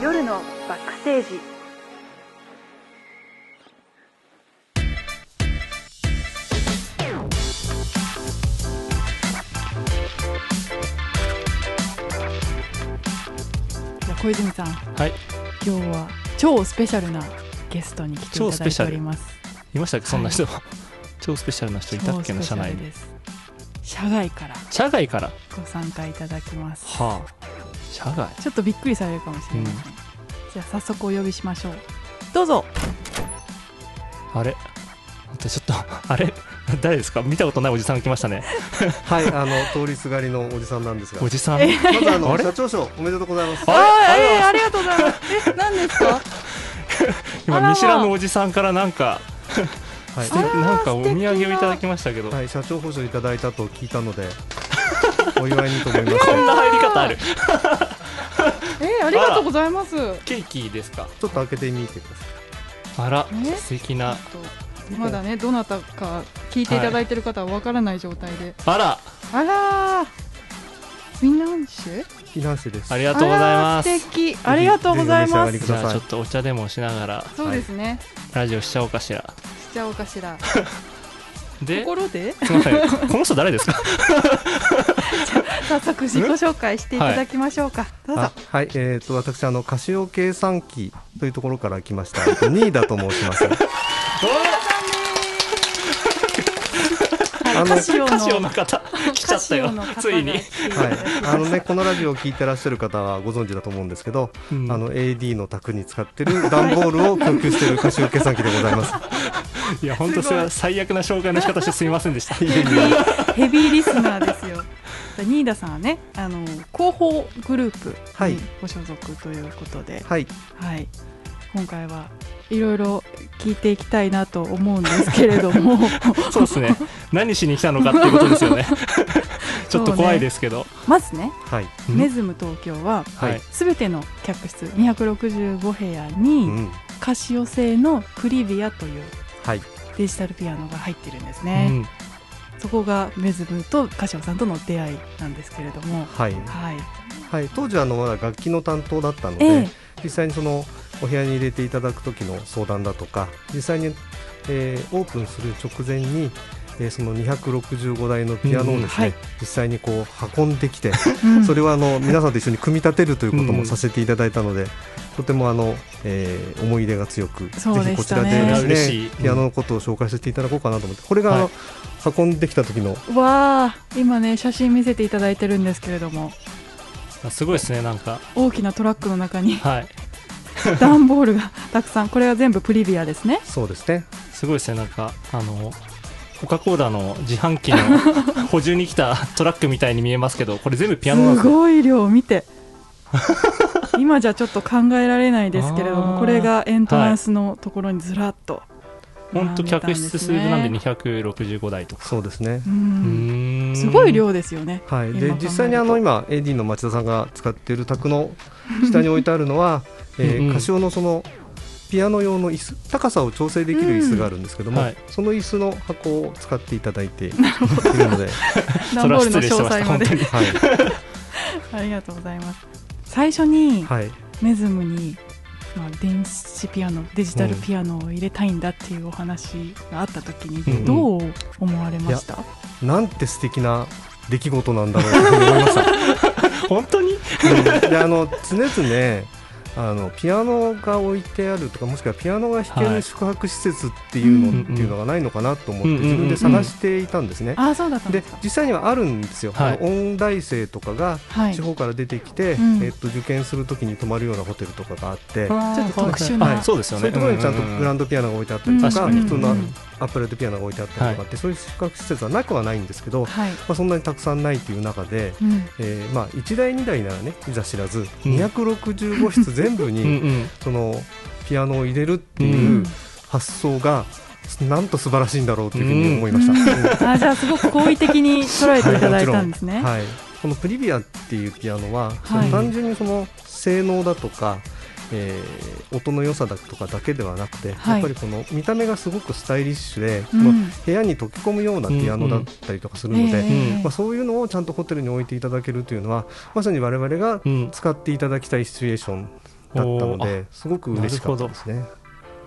夜のバックステージ。じゃあ小泉さん。はい。今日は超スペシャルなゲストに来ていただいております。いましたっけ？そんな人、超スペシャルな人いたっけ？な超スペシ社内です。社外から。社外から？ご参加いただきます。はあ社外？ちょっとびっくりされるかもしれない、うん。じゃあ早速お呼びしましょう。どうぞ。あれ？ちょっと あれ？誰ですか？見たことないおじさんが来ましたね。はい、あの通りすがりのおじさんなんですが、まおじさん？えずあの社長賞おめでとうございます。ああれ？ーえーありがとうございます。え何ですか？今見知らぬおじさんからなんかはいなんかお土産をいただきましたけど、はい、社長報酬いただいたと聞いたので、お祝いにと思いましこんて、な入り方ある。えーありがとうございます。ケーキですか？ちょっと開けてみてください。あらえ？素敵な。まだねどなたか聞いていただいてる方はわからない状態で、あら。あらー。フィナンシェフィナンシェです。ありがとうございます。あらー素敵。ありがとうございます。じゃあちょっとお茶でもしながら。そうですね、ラジオしちゃおうかしら。しちゃおうかしら でところで？すいません。この人誰ですか？早速自己紹介していただきましょうか、どうぞ。あはい、えっ、と私あのカシオ計算機というところから来ました。えっとニーダと申します。はいあのカシオの方。来ちゃったよ。カシオの方がついに、はい、あのねこのラジオを聞いてらっしゃる方はご存知だと思うんですけど、うん。あの AD の宅に使ってる段ボールを供給しているカシオ計算機でございます。いや本当それは最悪な紹介の仕方してすみませんでした。ヘビーリスナーですよ。じゃあニーダさんはねあの広報グループはい。にご所属ということで、はい、はい、今回はいろいろ聞いていきたいなと思うんですけれども。そうですね。何しに来たのかっていうことですよね。ちょっと怖いですけど、まずねはい、うんメズム東京ははい、はいすべての客室265部屋うにん、カシオ製のクリビアというはい、デジタルピアノが入ってるんですうね、ん。そこがメズムとカシオさんとの出会いなんですけれども。はい、はい。はい、当時はあのまだ楽器の担当だったので、ええ。実際にそのお部屋に入れていただく時の相談だとか実際に、えーオープンする直前に、えーその265台のピアノをですね、うんはい実際にこう運んできて、うん それはあの皆さんと一緒に組み立てるということうんもさせていただいたので、とてもあの、えー思い入れが強く、そうぜひこちらでですね、ピアノのことを紹介させていただこうかなと思って、これがあの、はい。運んできた時の、わあ今ね写真見せていただいてるんですけれども。あすごいですねなんか。大きなトラックの中に。はい。段ボールがたくさん。これは全部プリビアですね。そうですね、すごいですねなんかあのコカ・コーラの自販機の 補充に来たトラックみたいに見えますけどこれ全部ピアノなんですすよごい量見て。今じゃちょっと考えられないですけれどもこれがエントランスのところにずらっと本当客室数なんでね265台とか。そうですね。すごい量ですよね。はい、で実際にあの今 AD の町田さんが使っている卓の下に置いてあるのは、えーカシオのそのピアノ用の椅子高さを調整できる椅子があるんですけども、うん。はい。その椅子の箱を使っていただいているので、段ボールの詳それは失礼しました細まで。本当に。はい。ありがとうございます。最初にはい、メズムに、まあ、電子ピアノデジタルピアノを入れたいんだっていうお話があった時うんにどう思われました、なんて素敵な出来事なんだろうと思いました。本当にうんであの常々あのピアノが置いてあるとかもしくはピアノが弾けはいる宿泊施設っていうの,、うんっていうのがないのかなと思ってうん自分で探していたんですね。ああそうだったんで実際にはあるんですよ、はい。音大生とかがはい。地方から出てきて、うん。えっと受験するときに泊まるようなホテルとかがあって、ちょっと特殊なはい。そうですよね。そういうところにちゃんとグランドピアノが置いてあったりとか、うん。確かに。普通のうんアップライトピアノが置いてあったりとかって、そういう宿泊施設はなくはないんですけど、まはい、あ、そんなにたくさんないという中で、うん、えーまあ、1台2台ならねいざ知らず、うん。265室全部 うんにうん。そのピアノを入れるってういうん。発想がなんと素晴らしいんだろうというふうに思いました。うん。あじゃあすごく好意的に捉えていただいたんですね。はい、このプリビアっていうピアノは、そはい。の単純にその性能だとか、えー音の良さだとかだけではなくて、はい。やっぱりこの見た目がすごくスタイリッシュで、うん。部屋に溶け込むようなピアノだったりとかするので、ええ。まあ、そういうのをちゃんとホテルに置いていただけるというのはまさに我々がうん。使っていただきたいシチュエーションだったのおー。ですごく嬉しかったですね。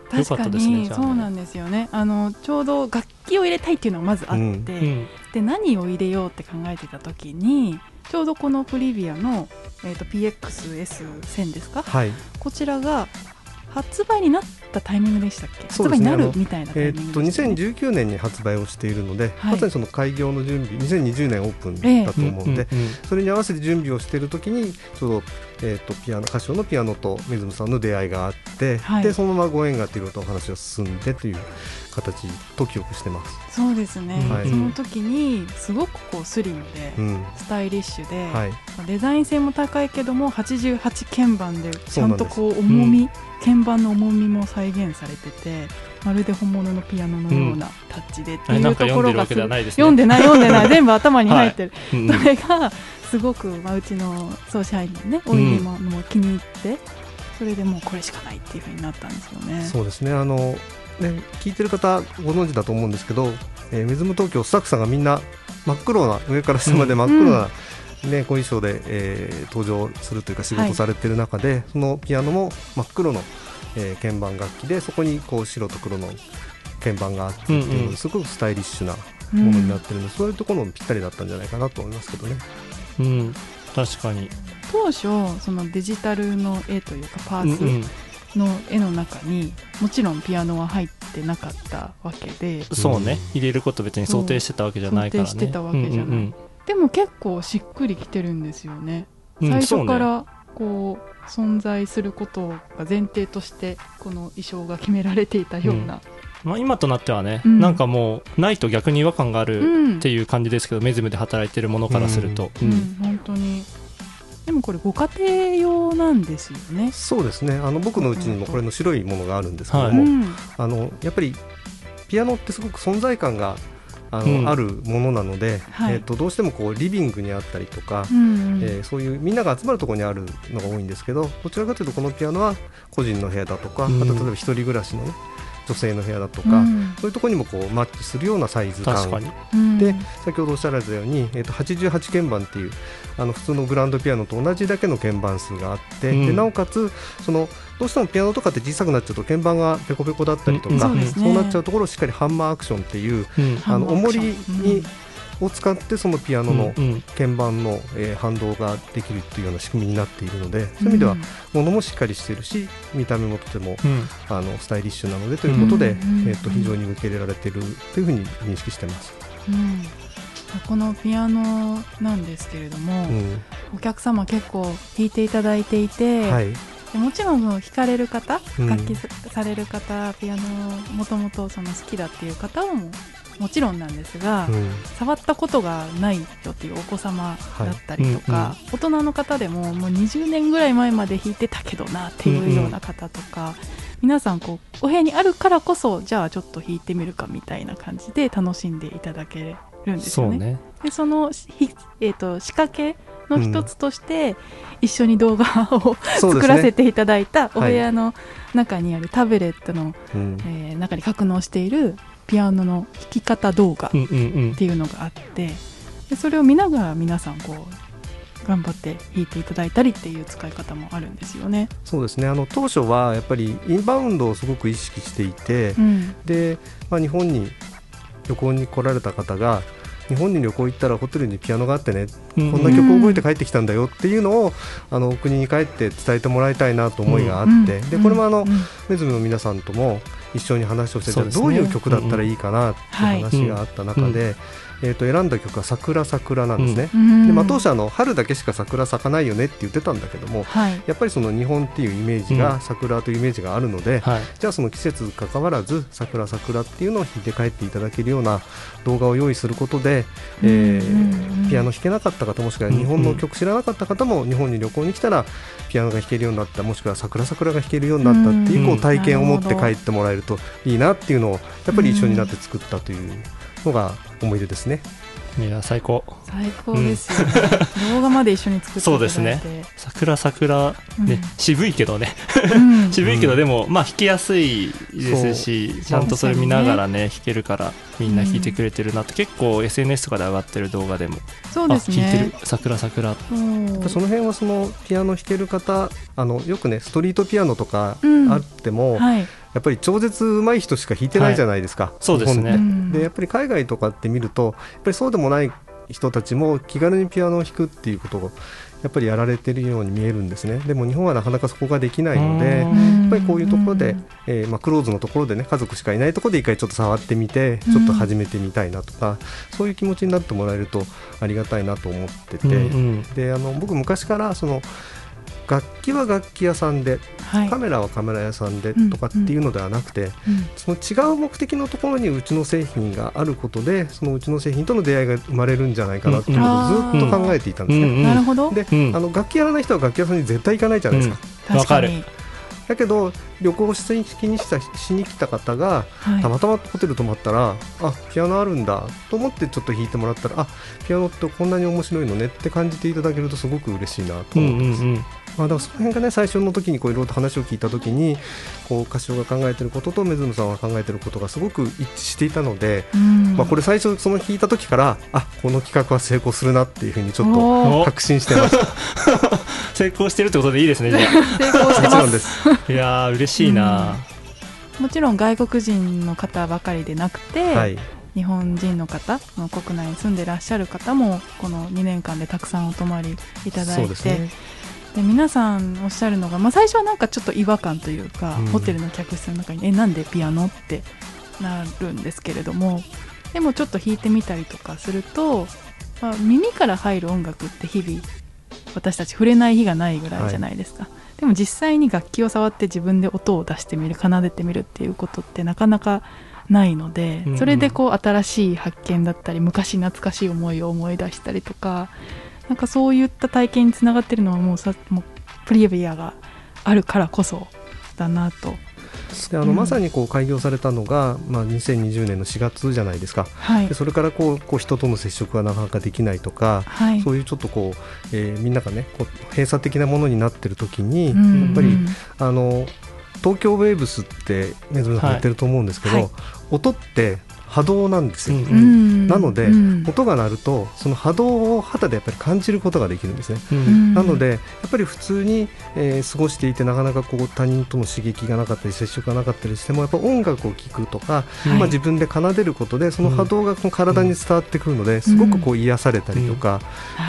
確かに。そうなんですよね。あのちょうど楽器を入れたいっていうのがまずあって、うん。うん。で何を入れようって考えてた時にちょうどこのプリビアの、えー、と PXS1000 ですか？はい。こちらが発売になったタイミングでしたっけ、そうですね。発売になるみたいなタイえーっとミングでしたよね2019年に発売をしているので、はい。まさにその開業の準備2020年オープンだと思うので、うんうんそれに合わせて準備をしている時にちょうど、えー、とピアノ歌唱のピアノと水野さんの出会いがあって、はい。でそのままご縁があっていろいろとお話が進んでという形と記憶してます。そうですね、はい。その時にすごくこうスリムで、うん。スタイリッシュで、はい、まあデザイン性も高いけども88鍵盤でちゃんとこうす重み、鍵盤の重みも再現されててまるで本物のピアノのようなタッチでっていうところが読んでない読んでない 全部頭に入ってる、うん。それがすごく、まあ、うちの総支配人のねおいにも,、もう気に入ってそれでもうこれしかないっていうふうになったんですよね。そうですね。あのね聞いてる方ご存知だと思うんですけど、えー、水ム東京スタッフさんがみんな真っ黒な上から下まで真っ黒な、ね、ご衣装で、えー登場するというか仕事されてる中で、そのピアノも真っ黒の、えー鍵盤楽器でそこにこう白と黒の鍵盤があってっていうのうんうん。ですごくスタイリッシュなうんものになってるので、そういうところもぴったりだったんじゃないかなと思いますけどね。うん。確かに。当初そのデジタルの絵というかパーツ、うんうんの絵の中にもちろんピアノは入ってなかったわけで。そうね。入れること別に想定してたわけじゃないからね。想定してたわけじゃない。うんでも結構しっくりきてるんですよね、うんうん最初からこう存在することが前提としてこの衣装が決められていたような、まあ、今となってはね、うん。なんかもうないと逆に違和感があうるんっていう感じですけど、メズムで働いてるものからすると、ううん。ん。本当にでもこれご家庭用なんですよね。そうですね。あの僕のうちにもこれの白いものがあるんですけどはも、うんあのやっぱりピアノってすごく存在感があの、うん。あるものなので、はい。えっとどうしてもこうリビングにあったりとか、うんえーそういうみんなが集まるところにあるのが多いんですけどどちらかというとこのピアノは個人の部屋だとか、うん。あと例えば一人暮らしのね、女性の部屋だとか、うん。そういうところにもこうマッチするようなサイズ感。確かに。うん。で先ほどおっしゃられたように、えー、と88鍵盤っていうあの普通のグランドピアノと同じだけの鍵盤数があって、うん。でなおかつそのどうしてもピアノとかって小さくなっちゃうと鍵盤がペコペコだったりとか、うん。そうね。そうなっちゃうところをしっかりハンマーアクションっていううん。あの重りに、を使ってそのピアノの鍵盤の、えー反動ができるっていうような仕組みになっているのでそういう意味では物もしっかりしているし見た目もとてもうん。あのスタイリッシュなのでということで、うん。えー、と非常に受け入れられているというふうに認識してます。うんこのピアノなんですけれども、うん。お客様結構弾いていただいていて、はい。でもちろん弾かれる方、うん。楽器される方ピアノをもともとその好きだっていう方ももちろんなんですが、うん。触ったことがないよっていうお子様だったりとか、はい。大人の方でももう20年ぐらい前まで弾いてたけどなっていうような方とか、皆さんこうお部屋にあるからこそじゃあちょっと弾いてみるかみたいな感じで楽しんでいただけるんですよね。そうね。でそのひ、えー、と仕掛けの一つとして、一緒に動画をそう作らせていただいたおはい部屋の中にあるタブレットの、うん。えー中に格納しているピアノの弾き方動画っていうのがあってでそれを見ながら皆さんこう頑張って弾いていただいたりっていう使い方もあるんですよね。そうですね。あの当初はやっぱりインバウンドをすごく意識していて、うん。で、まあ、日本に旅行に来られた方が日本に旅行行ったらホテルにピアノがあってね、うんこんな曲を覚えて帰ってきたんだよっていうのをあのお国に帰って伝えてもらいたいなと思いがあって、でこれもあの、うんメズムの皆さんとも一緒に話をしてて、どういう曲だったらいいかなってはい。話があった中で、えー、と選んだ曲は「桜桜」なんですね。うん。でまあ、当初あの春だけしか桜咲かないよねって言ってたんだけどもはい。やっぱりその日本っていうイメージうん。が桜というイメージがあるので、はい。じゃあその季節関わらず桜桜っていうのを弾いて帰っていただけるような動画を用意することで、えーピアノ弾けなかった方もしくは日本の曲知らなかった方も日本に旅行に来たらピアノが弾けるようになったもしくは桜桜が弾けるようになったっていうこううん体験を持って帰ってもらえるといいなっていうのをやっぱり一緒になって作ったというのが思い出ですね。いや最高。最高ですよ。ね、動画まで一緒に作っていただいて。そうですね。桜桜ね、うん。渋いけどね。うん。渋いけどでもまあ弾きやすいですしちゃんとそれ見ながらね弾けるからみんな弾いてくれてるなって結構 SNS とかで上がってる動画でも。そうですあ弾いてる。ね桜。桜その辺はそのピアノ弾ける方あのよくねストリートピアノとかうん。あっても、はいやっぱり超絶上手い人しか弾いてないじゃないですか、そうですね。でやっぱり海外とかって見るとやっぱりそうでもない人たちも気軽にピアノを弾くっていうことをやっぱりやられてるように見えるんですね。でも日本はなかなかそこができないのでうん。やっぱりこういうところでん、えーまあ、クローズのところでね家族しかいないところで一回ちょっと触ってみてちょっと始めてみたいなとか、そういう気持ちになってもらえるとありがたいなと思ってて、うんうん。であの僕昔からその楽器は楽器屋さんではい。カメラはカメラ屋さんでうんとかっていうのではなくて、うん。その違う目的のところにうちの製品があることでそのうちの製品との出会いが生まれるんじゃないかなっていうことをずっと考えていたんですね。うんうん。なるほど。で、うん。あの楽器やらない人は楽器屋さんに絶対行かないじゃないですか。わかだけど旅行しにしたしに来た方がはい。たまたまホテル泊まったら、あピアノあるんだと思ってちょっと弾いてもらったらあピアノってこんなに面白いのねって感じていただけるとすごく嬉しいなとうん思ってます。うんうんまあ、だからその辺がね最初の時にこういろいろと話を聞いた時にこう柏が考えてることとメズムさんが考えてることがすごく一致していたので、うん。まあ、これ最初その弾いた時からあこの企画は成功するなっていうふうにちょっと確信してました。成功してるってことでいいですねじゃ成功してもちろますんです。あいやー嬉しいな。もちろん外国人の方ばかりでなくて、はい。日本人の方の国内に住んでらっしゃる方もこの2年間でたくさんお泊まりいただそいうてで皆さんおっしゃるのが、まあ、最初はなんかちょっと違和感というか、うんホテルの客室の中に「えなんでピアノ?」ってなるんですけれどもでもちょっと弾いてみたりとかすると、まあ、耳から入る音楽って日々私たち触れない日がないぐらいじゃないですか、でも実際に楽器を触って自分で音を出してみる奏でてみるっていうことってなかなかないので、それでこう新しい発見だったり昔懐かしい思いを思い出したりとかなんかそういった体験につながってるのはもうさもうプリビアがあるからこそだなと。であのうん。まさにこう開業されたのが、まあ、2020年の4月じゃないですか。はい。でそれからこうこう人との接触がなかなかできないとか、はい。そういうちょっとこう、えーみんながねこう閉鎖的なものになってる時に、うん。やっぱりあの東京ウェーブスってメズムさん言ってると思うんですけど、はい。音って波動なんですよ、うん。うん。なので、うん。音が鳴るとその波動を肌でやっぱり感じることができるんですね、なのでやっぱり普通に、えー過ごしていてなかなかこう他人との刺激がなかったり接触がなかったりしてもやっぱ音楽を聴くとか、はい。まあ、自分で奏でることでその波動がこの体に伝わってくるのですごくこう癒されたりとか、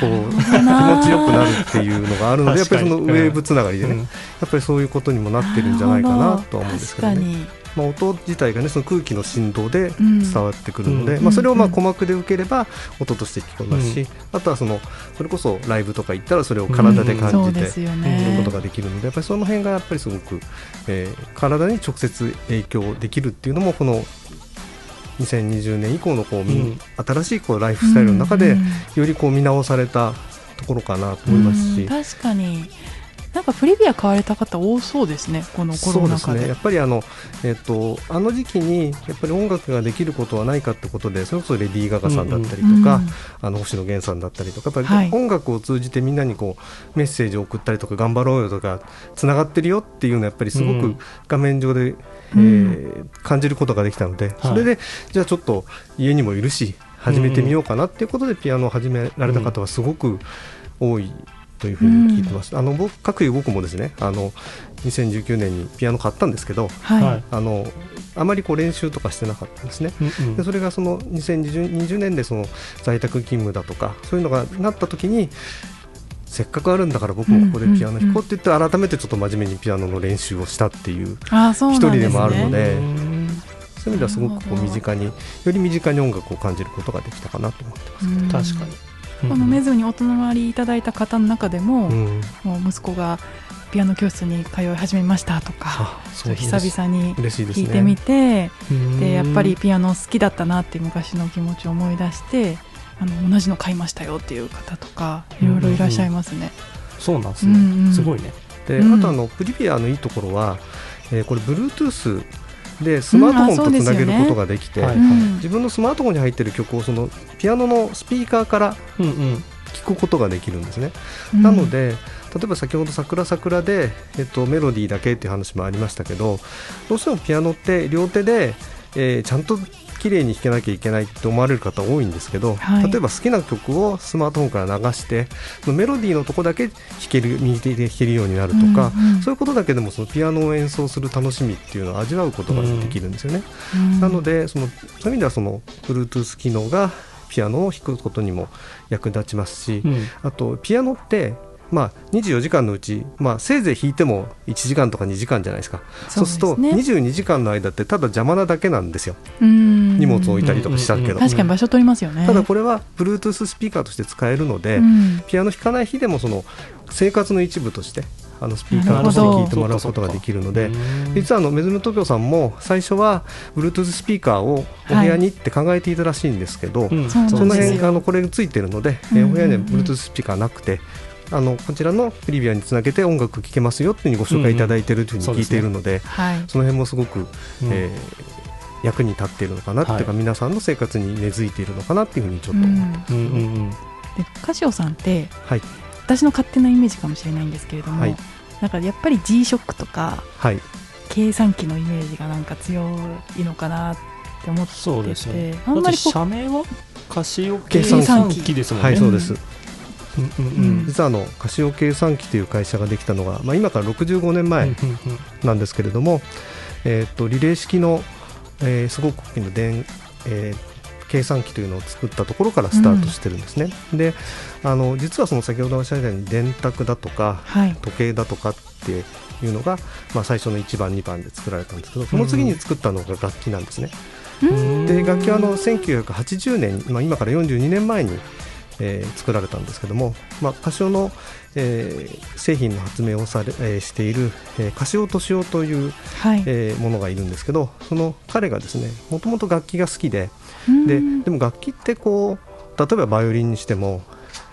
こう気持ちよくなるっていうのがあるのでやっぱりそのウェーブつながりでね、うん。やっぱりそういうことにもなってるんじゃないかなとは思うんですけどね。まあ、音自体がねその空気の振動でうん。伝わってくるので、うん。まあ、それをまあうん。鼓膜で受ければ音として聞こえますし、あとはそのそれこそライブとか行ったらそれを体で感じてするね。ことができるのでやっぱりその辺がやっぱりすごく、えー体に直接影響できるっていうのもこの2020年以降のこう、みうん。新しいこうライフスタイルの中でうん。よりこう見直されたところかなと思いますし。うん。確かになんかプリビア買われた方多そうですねこのコそうですロナ禍でね。やっぱりあの、えっとあの時期にやっぱり音楽ができることはないかってことでそれこそレディー・ガガさんだったりとか、あの星野源さんだったりとかやっぱはいり音楽を通じてみんなにこうメッセージを送ったりとか頑張ろうよとかつながってるよっていうのはやっぱりすごくうん。画面上で、えうん。ー感じることができたので、それでじゃあちょっと家にもいるし始めてみようかなっていうことでピアノを始められた方はすごく多いというふうに聞いてます。あの僕各位僕もですねあの2019年にピアノ買ったんですけどはい、はい。あのあまりこう練習とかしてなかったんですね。うんうんでそれがその2020年でその在宅勤務だとかそういうのがなった時にせっかくあるんだから僕もここでピアノ弾こうって言って改めてちょっと真面目にピアノの練習をしたっていう一人でもあるのでうん。そういう意味ではすごくこう身近により身近に音楽を感じることができたかなと思ってます。うん。確かにこのメズにお泊まりいただいた方の中でも,、うん。もう息子がピアノ教室に通い始めましたとか久々に。聞いてみて、うん。でやっぱりピアノ好きだったなっていう昔の気持ちを思い出してあの同じの買いましたよっていう方とかいろいろいらっしゃいますね。そうなんですね。うんうん。すごいね。でうん。あとあのプリビアのいいところは、えーこれ Bluetooth でスマートフォンとつなげることができて、うん。あそううん自分のスマートフォンに入っている曲をそのピアノのスピーカーからうんうん。聞くことができるんですね。うん。なので例えば先ほど「桜桜で」えっと、メロディーだけっていう話もありましたけどどうしてもピアノって両手で、えーちゃんと綺麗に弾けなきゃいけないって思われる方多いんですけど、はい。例えば好きな曲をスマートフォンから流してそのメロディーのとこだけ弾ける右手で弾けるようになるとか、うんうん。そういうことだけでもそのピアノを演奏する楽しみっていうのを味わうことができるんですよね。うん。なのでそのそういう意味ではその Bluetooth 機能がピアノを弾くことにも役立ちますし、うん。あとピアノって、まあ、24時間のうち、まあ、せいぜい弾いても1時間とか2時間じゃないですか。そうするとそうですね。22時間の間ってただ邪魔なだけなんですよ。うん。荷物を置いたりとかしたけど、うん確かに場所取りますよね。ただこれは Bluetooth スピーカーとして使えるので、うん。ピアノ弾かない日でもその生活の一部としてあのスピーカーとしてなるほど。聴いてもらうことができるのでうん実はあのメズム東京さんも最初は Bluetooth スピーカーをお部屋にって考えていたらしいんですけど、うん。そうその辺あのこれがついてるので、うん。うんうんえーお部屋には Bluetooth スピーカーなくてあのこちらのプリビアにつなげて音楽聴けますよっていうふうにご紹介いただいているというふうに聞いているので,、はい。その辺もすごく、うん。えー役に立っているのかなっていうか、はい。皆さんの生活に根付いているのかなっていうふうにちょっと、うん。うんうんでカシオさんってはい。私の勝手なイメージかもしれないんですけれども、はいなんかやっぱり G ショックとかはい。計算機のイメージがなんか強いのかなって思ってて。そうですね。あんまりこう社名はカシオ計計算算機。ですもんねはい、そうです、うん。うんうん実はあのカシオ計算機という会社ができたのが、まあ、今から65年前なんですけれども、えー、とリレー式の、えーすごく大きな電、えー計算機というのを作ったところからスタートしてるんですね。であの実はその先ほどおっしゃったように電卓だとかはい。時計だとかっていうのが、まあ、最初の1番2番で作られたんですけどその次に作ったのが楽器なんですね。うん。で楽器はあの1980年、まあ、今から42年前に、えー作られたんですけども、まあ、カシオの、えー製品の発明をされ、えーしている、えーカシオ敏夫という、はい、えーものがいるんですけどその彼がですねもともと楽器が好きでうんででも楽器ってこう例えばバイオリンにしても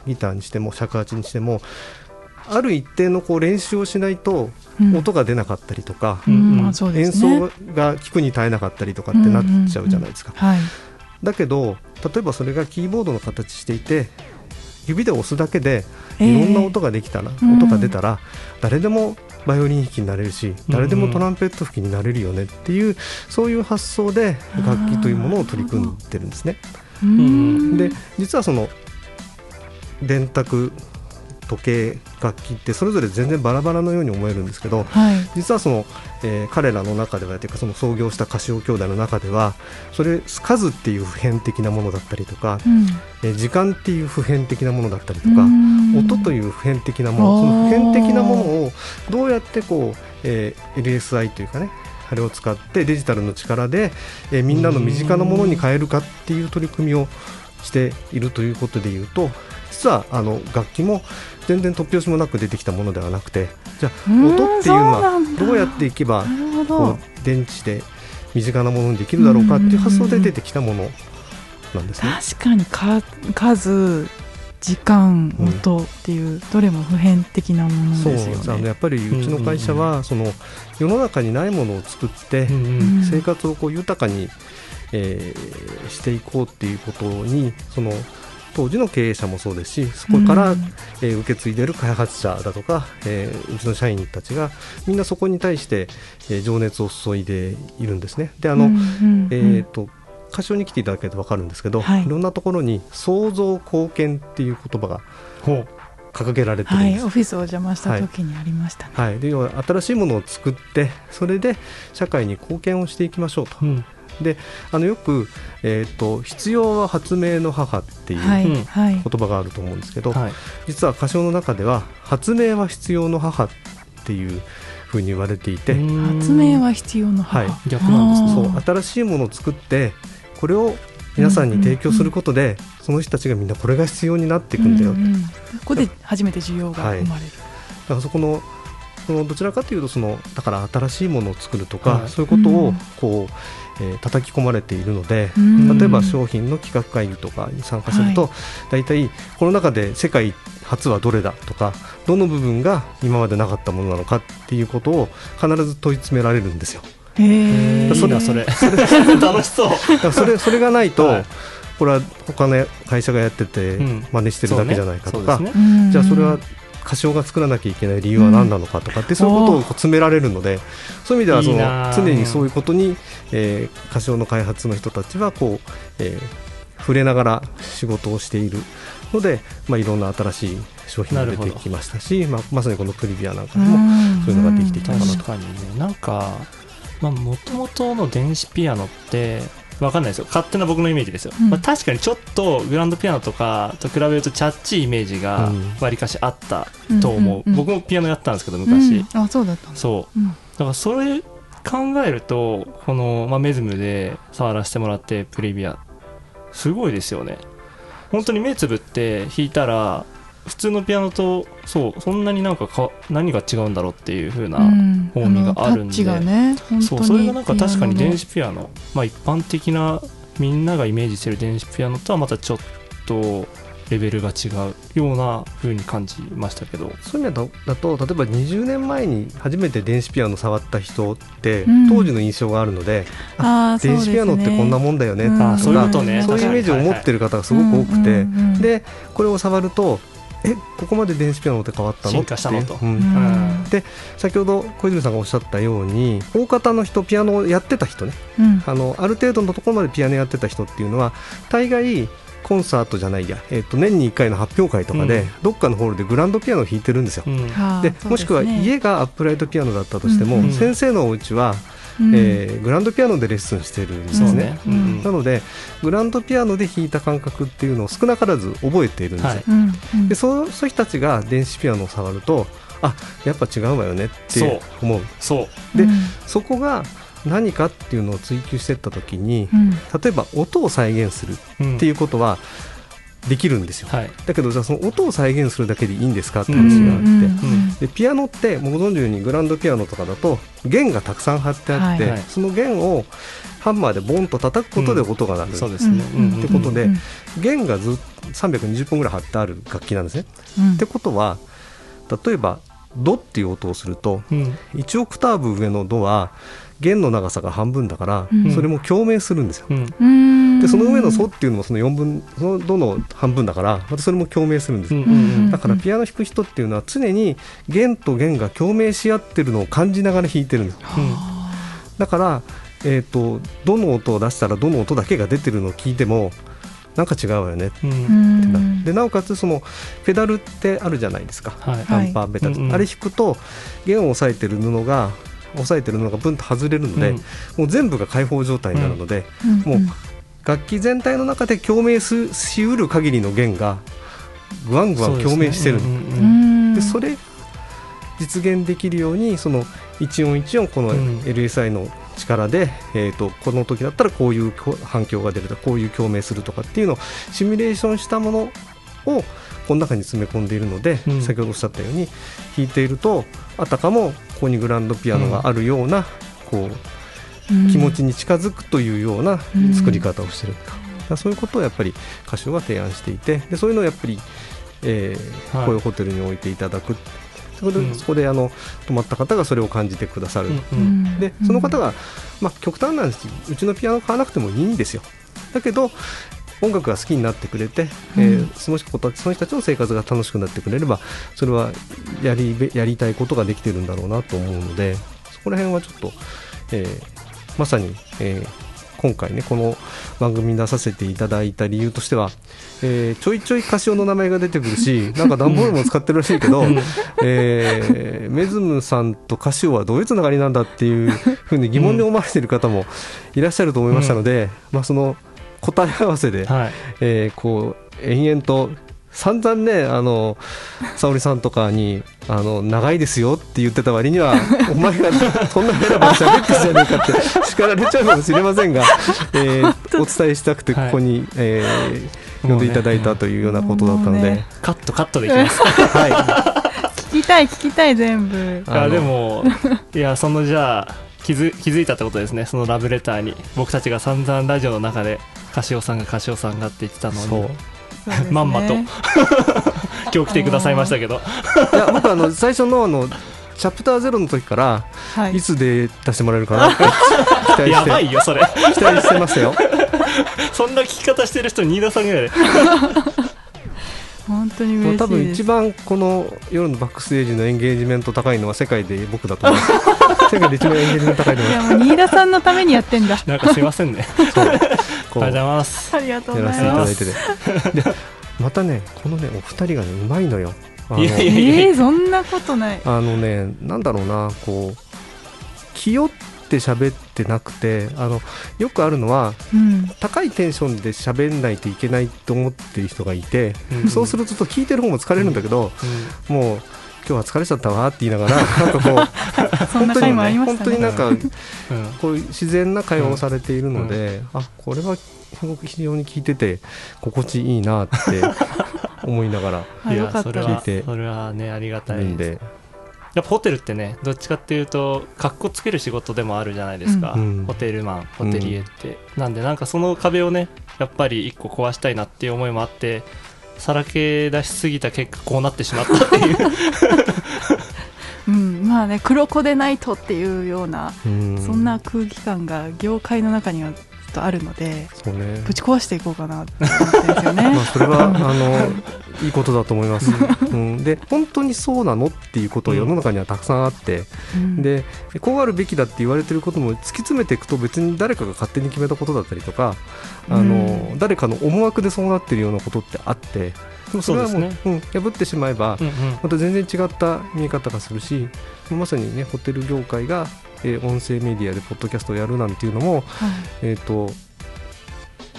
ギターにしても尺八にしてもある一定のこう練習をしないとうん。音が出なかったりとか、演奏が聞くに耐えなかったりとかってなっちゃうじゃないですか。はい。だけど例えばそれがキーボードの形していて指で押すだけでえーいろんな音ができたら、うん。音が出たら誰でもバイオリン弾きになれるし誰でもトランペット吹きになれるよねっていうそういう発想で楽器というものを取り組んでるんですね。うん。で実はその電卓時計楽器ってそれぞれ全然バラバラのように思えるんですけどはい。実はその、えー彼らの中ではというかその創業したカシオ兄弟の中ではそれ数っていう普遍的なものだったりとか、うん。えー時間っていう普遍的なものだったりとか、うん。音という普遍的なものその普遍的なものをどうやってこう、えー LSI というかねあれを使ってデジタルの力で、えーみんなの身近なものに変えるかっていう取り組みをしているということでいうと実はあの楽器も全然突拍子もなく出てきたものではなくてじゃあうん音っていうのはどうやっていけばこどう電池で身近なものにできるだろうかっていう発想で出てきたものなんですね。確かにか数時間うん音っていう、どれも普遍的なものそうですよね。あのやっぱりうちの会社はその世の中にないものを作って生活をこう豊かに、えーしていこうっていうことにその当時の経営者もそうですしそこから、うん。えー受け継いでる開発者だとか、えーうちの社員たちがみんなそこに対して、えー情熱を注いでいるんですね。であの、うんうんえー、と歌唱に来ていただけると分かるんですけど、はい。い、ろんなところに創造貢献っていう言葉がほう。掲げられてるんはい、です。オフィスをお邪魔した時にありましたね。はい、で要は新しいものを作ってそれで社会に貢献をしていきましょうと。うんあのよく、えーと「必要は発明の母」っていうはい、うんはい、言葉があると思うんですけど、はい。実は歌唱の中では「発明は必要の母」っていうふうに言われていて、発明は必要の母、はい。逆なんですそう新しいものを作ってこれを皆さんに提供することで、その人たちがみんなこれが必要になっていくんだよ、うんうんここで初めて需要が生まれる。だからそこのそのどちらかというとそのだから新しいものを作るとか、はい。そういうことをうん。こう、えー叩き込まれているので、うん。例えば商品の企画会議とかに参加すると、大体この中で世界初はどれだとかどの部分が今までなかったものなのかっていうことを必ず問い詰められるんですよ。へー。いいなそれ。楽しそう。それそれがないと、はい。これは他の会社がやっててうん。真似してるだけじゃないかとか、ね。じゃあそれは歌唱が作らなきゃいけない理由は何なのかとかって、そういうことを詰められるのでそういう意味ではその常にそういうことに、えー歌唱の開発の人たちはこう、えー触れながら仕事をしているので、まあ、いろんな新しい商品が出てきましたし、まあ、まさにこのプリビアなんかでもん。そういうのができてきたかなと。確かにね。なんかもともとの電子ピアノってわかんないですよ。勝手な僕のイメージですよ、うん。まあ、確かにちょっとグランドピアノとかと比べるとチャッチーイメージがうん。わりかしあったと思う、うん。うんう。ん僕もピアノやったんですけど昔、うん。あそうだったんだ。そう。うん。だからそれ考えるとこの、まあ、メズムで触らせてもらってプレビア。すごいですよね。本当に目つぶって弾いたら普通のピアノとそうそんなになんかか何が違うんだろうっていう風な、うん。方面があるんで。のタッチがねそうそれがなんか確かに電子子ピアノ。まあ一般的なみんながイメージしてる電子ピアノとはまたちょっとレベルが違うような風に感じましたけど。そういう意味だとだと例えば20年前に初めて電子ピアノ触った人って、うん。当時の印象があるのであーそうですね。電子ピアノってこんなもんだよねとうんか、あそういうことね。そういうイメージを持ってる方がすごく多くて、うんうんうん。でこれを触るとえここまで電子ピアノって変わったの？進化したのと。っていう。うん。うん。で先ほど小泉さんがおっしゃったように大方の人ピアノをやってた人ね。うん。あのある程度のところまでピアノやってた人っていうのは大概コンサートじゃないや、えっと年に1回の発表会とかで、うん。どっかのホールでグランドピアノを弾いてるんですよ。うん。はあでもしくは家がアップライトピアノだったとしても、うん。先生のお家は、うん。えーグランドピアノでレッスンしてるんですね。そうね、うん。うんなのでグランドピアノで弾いた感覚っていうのを少なからず覚えているんです。よ。はい。うん。うん。でそういう人たちが電子ピアノを触るとあやっぱ違うわよねってそう。思う。そう。でうん。そこが何かっていうのを追求していった時にうん。例えば音を再現するうん。っていうことはできるんですよ、はい。だけどじゃあその音を再現するだけでいいんですかってうん話があって、んでピアノってもうご存知のようにグランドピアノとかだと弦がたくさん張ってあって、はい。はい。その弦をハンマーでボンと叩くことで音が鳴る、そうですね、うん。うん。ってことでうん。弦がずっと320本ぐらい張ってある楽器なんですね。うん。ってことは例えばドっていう音をするとうん。1オクターブ上のドは弦の長さが半分だから、うん。それも共鳴するんですよ。うん。でその上のソっていうのもその4分そのどの半分だからまたそれも共鳴するんですよ。だからピアノ弾く人っていうのは常に弦と弦が共鳴し合ってるのを感じながら弾いてるんですだから、えー、とどの音を出したらどの音だけが出てるのを聞いてもなんか違うわよね。ってなる。でなおかつそのペダルってあるじゃないですか。はい。アンパーベタル、うんうん。あれ弾くと弦を押さえてる布が押さえてる布がブンと外れるので、うん。もう全部が開放状態になるので、うん。もう楽器全体の中で共鳴すしうる限りの弦がぐわんぐわん共鳴してる。ですね。うん。ううんそれ実現できるようにその一音一音このうん。LSI の力で、えー、とこの時だったらこういう反響が出るとかこういう共鳴するとかっていうのをシミュレーションしたものをこの中に詰め込んでいるので、うん。先ほどおっしゃったように弾いているとあたかもここにグランドピアノがあるような、こう気持ちに近づくというようなうん。作り方をしてる、だからそういうことをやっぱり歌手は提案していてでそういうのをやっぱり、えーはい。こういうホテルに置いていただく。そこで,、うん。そこであの泊まった方がそれを感じてくださる、うん。ううん。んでその方が、まあ、極端なんですうちのピアノ買わなくてもいいんですよ。だけど音楽が好きになってくれて、えーうんその人たちその人たちの生活が楽しくなってくれればそれはやりべやりたいことができてるんだろうなと思うのでそこら辺はちょっと、えーまさに、えー今回ねこの番組に出させていただいた理由としては、えーちょいちょいカシオの名前が出てくるし なんか段ボールも使ってるらしいけど、えーメズムさんとカシオはどういうつながりなんだっていうふうに疑問に思われている方もいらっしゃると思いましたので、まあ、その答え合わせで、はい。えーこう延々と散々ねあの沙織さんとかにあの長いですよって言ってた割には お前がそんなベラベラ喋ってんじゃねえかって叱られちゃうかもしれませんが、えーお伝えしたくてここに、えー呼んでいただいたというようなことだったので、ねカットカットできます。は 聞きたい聞きたい全部。あでもいやそのじゃあ気づ気づいたってことですね。そのラブレターに。僕たちが散々ラジオの中でカシオさんがカシオさんがって言ってたのに。まんまと。今日来てくださいましたけど。いや僕あの最初のあのチャプターゼロの時からはい。いつで出してもらえるかなって 期待やして ばいよそれ。期待してましたよ。そんな聞き方してる人新田さんぐらいで本当に嬉しいです。多分一番この夜のバックステージのエンゲージメント高いのは世界で僕だと思います世界で一番エンゲージメント高いと思いまいやもう新田さんのためにやってんだ。なんかすいませんね。すそう。こありがとうございます。ありがとうごやらせざいますていただいててでまたねこのねお二人がねうまいのよ。あのいやいやえー、そんなことない。あのねなんだろうなこう気負って喋ってなくてあのよくあるのはうん。高いテンションで喋んないといけないと思ってる人がいて、うん。そうすると聞いてる方も疲れるんだけど、うん。もう今日は疲れちゃったわって言いながら なんかこうそんな回もありましたね。本当になんかうんこういう自然な会話をされているので、あこれは非常に聞いてて心地いいなって思いながら あよかったそれは聞いてそれはねありがたいんで、やっぱホテルってねどっちかっていうとかっこつける仕事でもあるじゃないですか、うん。ホテルマンホテリエって、なんでなんかその壁をねやっぱり一個壊したいなっていう思いもあってさらけ出しすぎた結果こうなってしまったっていう。うん、まあね黒子でないとっていうような、うん。そんな空気感が業界の中にはずっとあるのでそうね。ぶち壊していこうかなって思ってですよね。まあ、それはあのいいことだと思います、うん、で本当にそうなのっていうことを世の中にはたくさんあって、うん。でこうあるべきだって言われてることも突き詰めていくと別に誰かが勝手に決めたことだったりとかあの、うん。誰かの思惑でそうなってるようなことってあって。でもそれはもうそうですうん、破ってしまえばうんうん。また全然違った見え方がするしまさにねホテル業界が、えー音声メディアでポッドキャストをやるなんていうのもはい。えーと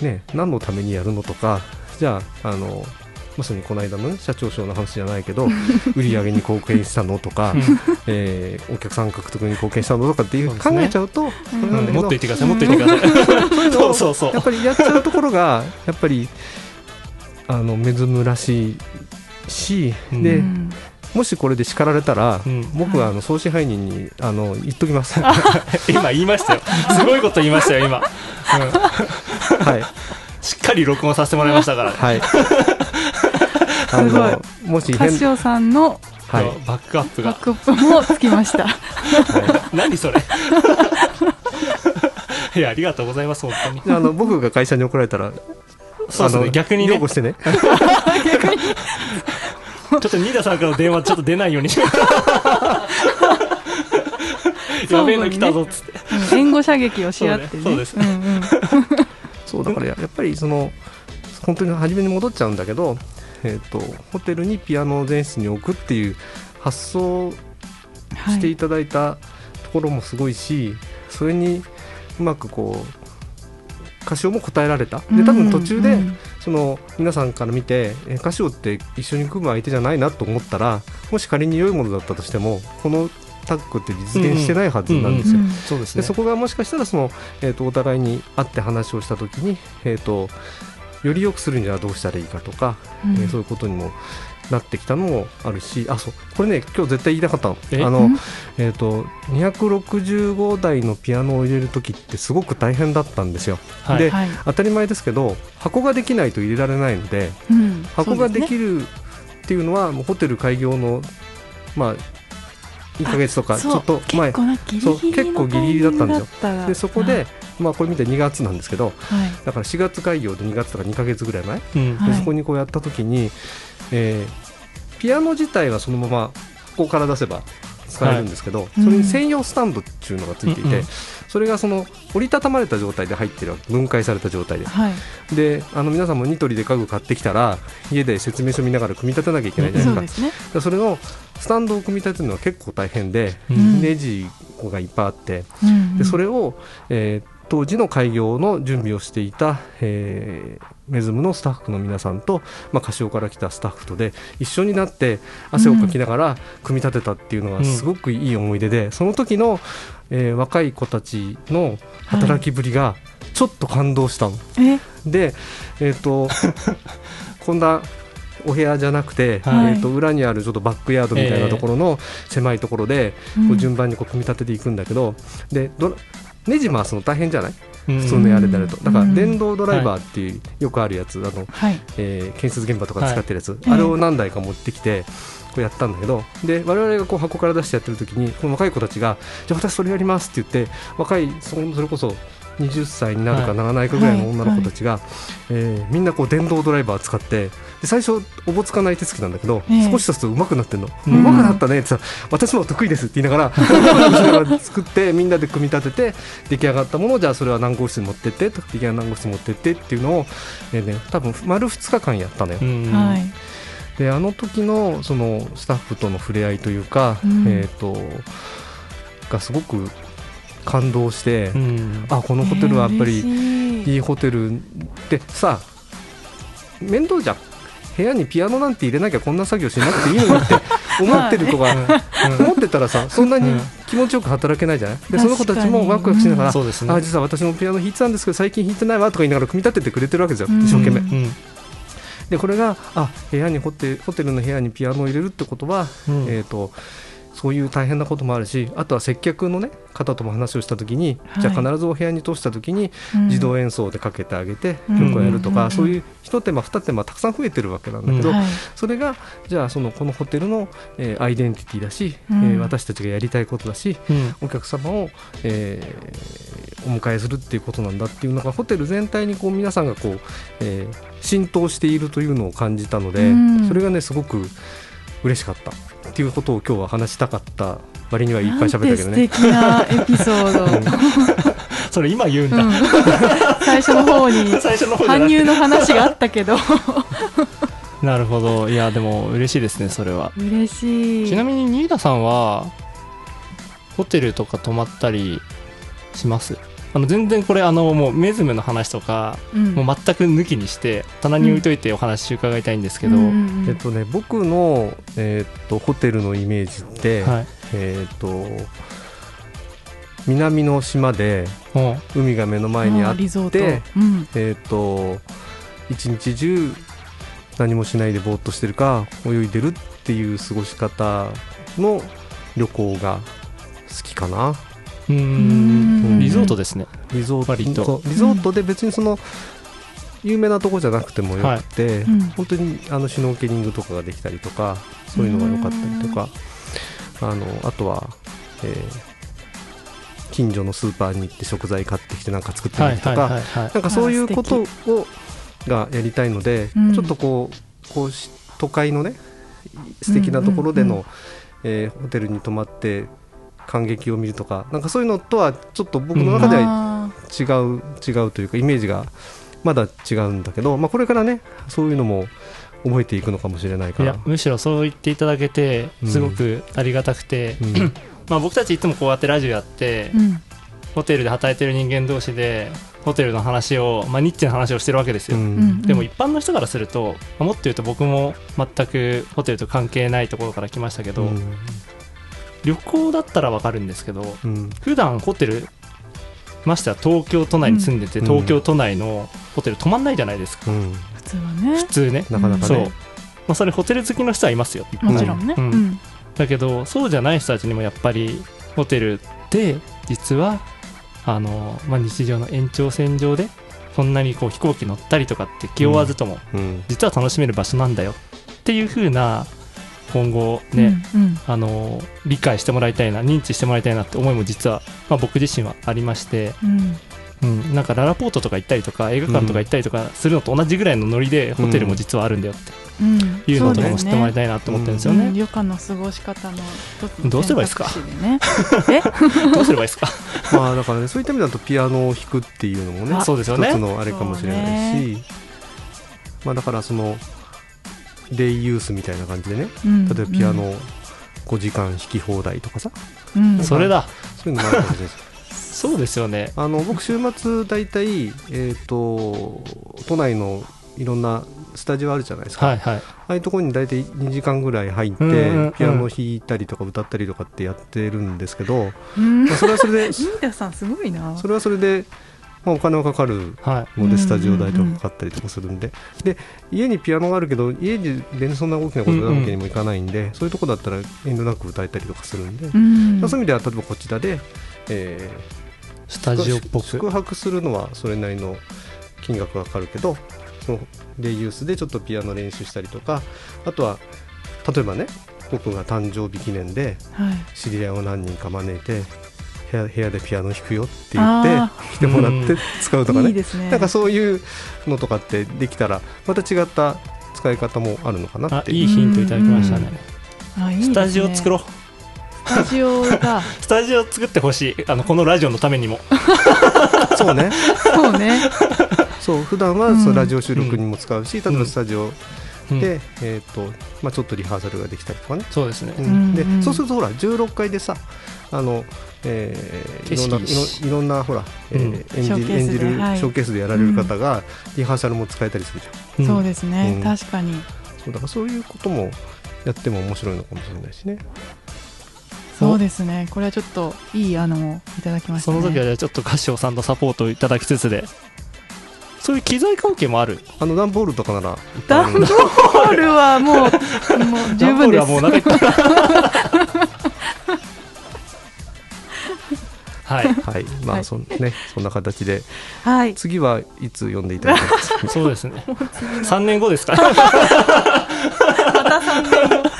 ね、何のためにやるのとかじゃああのまさにこの間の、ね、社長賞の話じゃないけど 売り上げに貢献したのとか、えーお客さん獲得に貢献したのとかっていうね。えちゃうとそれなんっと言ってくださいもっと言ってください。そうそうをそうそう。やっぱりやっちゃうところがやっぱりあの目ずむらしいし、うんでうんもしこれで叱られたら、うん。僕はあの総支配人にあの言っときます。今言いましたよ。すごいこと言いましたよ今、うん。はい。しっかり録音させてもらいましたから、はい。あすごい。のもし変カシオさんのはい。バックアップが。バックアップもつきました。はい。何それ。いやありがとうございます本当に。ああの僕が会社に怒られたらそうですあのね逆にね。擁護してね。ちょっと新田さんからの電話ちょっと出ないようにしやべえの来たぞっつって、うん。援護射撃をし合ってねそうですん。うん。そうだからややっぱりその本当に初めに戻っちゃうん。だけど、えー、とホテルにピアノを前室に置くっていう発想はいしていただいたところもすごいし、それにうまくこう歌唱も答えられたで多分途中で、うんその皆さんから見てえ歌唱って一緒に組む相手じゃないなと思ったらもし仮に良いものだったとしてもこのタッグって実現してないはずなんですよ。うん。そうですね。でそこがもしかしたらその、えー、とお互いに会って話をした時に、えー、とより良くするにはどうしたらいいかとか、うん。えーそういうことにもなってきたのもあるしあそうこれね今日絶対言いたかったの。え？あの、うん？えー、と265台のピアノを入れる時ってすごく大変だったんですよ。はい。ではい。当たり前ですけど箱ができないと入れられないのでうん。箱ができるっていうのはもうホテル開業のまあ1ヶ月とかちょっと前。結構なギリギリのそう結構ギリギリだったんですよ。でそこで、まあ、これ見て2月なんですけどはい。だから4月開業で2月とか2ヶ月ぐらい前、うん。はい。でそこにこうやった時に、えーピアノ自体はそのままここから出せば使えるんですけど、それに専用スタンドっていうのがついていて、うんうん。それがその折りたたまれた状態で入ってる分解された状態で。はい。であの皆さんもニトリで家具買ってきたら家で説明書見ながら組み立てなきゃいけないじゃないですか。そうですね。でそれのスタンドを組み立てるのは結構大変で、うん。ネジがいっぱいあって。うん。でそれを、えー当時の開業の準備をしていた、えーメズムのスタッフの皆さんと、まあ、カシオから来たスタッフとで一緒になって汗をかきながら組み立てたっていうのがすごくいい思い出で、その時の、えー若い子たちの働きぶりがちょっと感動したの。え？で、えー、と こんなお部屋じゃなくて、はい。えー、と裏にあるちょっとバックヤードみたいなところの狭いところで、こう順番にこう組み立てていくんだけど、でドラネジ回すの大変じゃない？うん。普通のやれでやると。だからうん電動ドライバーっていうよくあるやつ。あの、はい。えー建設現場とかで使ってるやつ、い。あれを何台か持ってきてこうやったんだけど。で我々がこう箱から出してやってる時にこの若い子たちが「じゃあ私それやります」って言って若いそそれこそ20歳になるかはいならないかぐらいの女の子たちが、えーみんなこう電動ドライバー使ってで最初おぼつかない手つきなんだけど、ええ。少し経つと上手くなってんの、うん。上手くなったねってさ私も得意ですって言いながら 作ってみんなで組み立てて出来上がったものをじゃあそれは何号室に持ってってと出来上が何号室に持ってってっていうのを、えーね、多分丸2日間やったのよ、うん。はい。であの時のそのスタッフとの触れ合いというか、うん。えっ、とがすごく感動して、うん。あこのホテルはやっぱりい。いいホテル。ってさ面倒じゃん部屋にピアノなんて入れなきゃこんな作業しなくていいのにって思ってる子が 思ってたらさそんなに気持ちよく働けないじゃない？でその子たちもワクワクしながら、あ実は私もピアノ弾いてたんですけど最近弾いてないわとか言いながら組み立ててくれてるわけですよ。うん。一生懸命。うん。でこれがあ部屋にホテホテルの部屋にピアノを入れるってことは、うん。えー、とそういう大変なこともあるしあとは接客の、ね、方とも話をした時に、はい。じゃあ必ずお部屋に通した時にうん。自動演奏でかけてあげてうん。曲をやるとか、うん。そういう一手間二手間たくさん増えてるわけなんだけど、うん。はい。それがじゃあそのこのホテルの、えーアイデンティティだし、うん。えー私たちがやりたいことだしうん。お客様を、えーお迎えするっていうことなんだっていうのがホテル全体にこう皆さんがこう、えー浸透しているというのを感じたので、うん。それがねすごく嬉しかったっていうことを今日は話したかった割にはいっぱい喋ったけどね。素敵なエピソード、それ今言うんだ、うん。最初の方に 搬入の話があったけど。なるほど。いやでも嬉しいですねそれは。嬉しい。ちなみに新田さんはホテルとか泊まったりします？あの全然これあのもうメズムの話とか、うん。もう全く抜きにして棚に置いといてお話伺いたいんですけど、うん。えっとね、僕の、えーっとホテルのイメージって、はい。えーっと南の島でも海が目の前にあってえーっと一日中何もしないでぼーっとしてるか泳いでるっていう過ごし方の旅行が好きかなうん。んリゾートですね。リゾート。リゾートで別にその有名なとこじゃなくてもよくて、うん。本当にあのシュノーケリングとかができたりとかそういうのが良かったりとかあのあとは、えー近所のスーパーに行って食材買ってきてなんか作ってみはいはいるとか、はいはい。なんかそういうことをがやりたいので、うん。ちょっとこうこうし都会のね素敵なところでの、うんうん。えーホテルに泊まって感激を見るとかなんかそういうのとはちょっと僕の中ではあ違う、違うというかイメージがまだ違うんだけど、まあ、これからねそういうのも覚えていくのかもしれないから。いやむしろそう言っていただけてすごくありがたくて、うん。まあ、僕たちいつもこうやってラジオやって、ーうん。ホテルで働いてる人間同士でホテルの話を、まあ、ニッチな話をしてるわけですよ、うん。でも一般の人からすると、まあもっと言うと僕も全くホテルと関係ないところから来ましたけど、うん旅行だったらわかるんですけどうん。普段ホテルましては東京都内に住んでて、うん。東京都内のホテル泊まんないじゃないですか、うん。普通はね。普通ね。なかなかそう、ねまあ、それホテル好きの人はいますよ。もちろんね、ううん。ん。だけどそうじゃない人たちにもやっぱりホテルで実はあの、まあ、日常の延長線上でそんなにこう飛行機乗ったりとかって気負わずとも、うん。実は楽しめる場所なんだよっていう風な今後ね、うんうん。あの理解してもらいたいな認知してもらいたいなって思いも実は、まあ、僕自身はありまして、うん。うん、なんかララポートとか行ったりとか映画館とか行ったりとかするのと同じぐらいのノリでホテルも実はあるんだよってうん。いうのとかも知ってもらいいたいなと思ってるんですよね。うん。旅館の過ごし方の一つのどうすればいいですか？どうすればいいですか？まあだからねそういった意味だとピアノを弾くっていうのもねあそうですよね。一つのあれかもしれないし、まあだからそのデイユースみたいな感じでね。うん。例えばピアノ5時間弾き放題とかさ、うん。それだ。そういうのもあるかもしれないし そうですよね。あの僕週末大体えっ、と都内のいろんなスタジオあるじゃないですか、はいはい。ああいうところに大体2時間ぐらい入って、うんうんうん。ピアノ弾いたりとか歌ったりとかってやってるんですけど、うん。まあそれはそれで 飯田さんすごいな。それはそれで、まあ、お金はかかるはい。のでスタジオ代とかかかったりとかするんで,、で家にピアノがあるけど家でそんな大きなことやるわけにもいかないんで、そういうとこだったら遠慮なく歌えたりとかするんで、そういう意味では例えばこちらで、えスタジオっぽー宿く泊するのはそれなりの金額がかかるけどそのデイユースでちょっとピアノ練習したりとかあとは例えばね僕が誕生日記念ではい。知り合いを何人か招いて部屋部屋でピアノ弾くよって言ってあ来てもらって使うとかね。いいですね。なんかそういうのとかってできたらまた違った使い方もあるのかなあっていう。いいヒントいただきましたね。あいいですね。スタジオ作ろう。スタジオが スタジオ作ってほしい。あのこのラジオのためにも。そうね。そうね。そう普段はうん。そのラジオ収録にも使うし、例えばスタジオうん。で、えーとまあ、ちょっとリハーサルができたりとかね、そうですね。うん。うんでうん。そうするとほら16階でさあの、えーいろんないろいろんなほら、えーうん。演じ演じるショーケースでやられる方が、リハーサルも使えたりするじゃん。うん。そうですね。うん。確かに。そうだからそういうこともやっても面白いのかもしれないしね。そうですね。これはちょっといい案をいただきましたね。その時はちょっと合唱さんのサポートをいただきつつで。そういう機材関係もある。あの段ボールとかならいっぱいあダンるのでボールはもうもう十分です。段ボールはもうお腹いっぱはい。はい。まはい。あそんねそんな形で。はい。次はいつ読んでいただけます？かそうですね。3年後ですかまた3年後。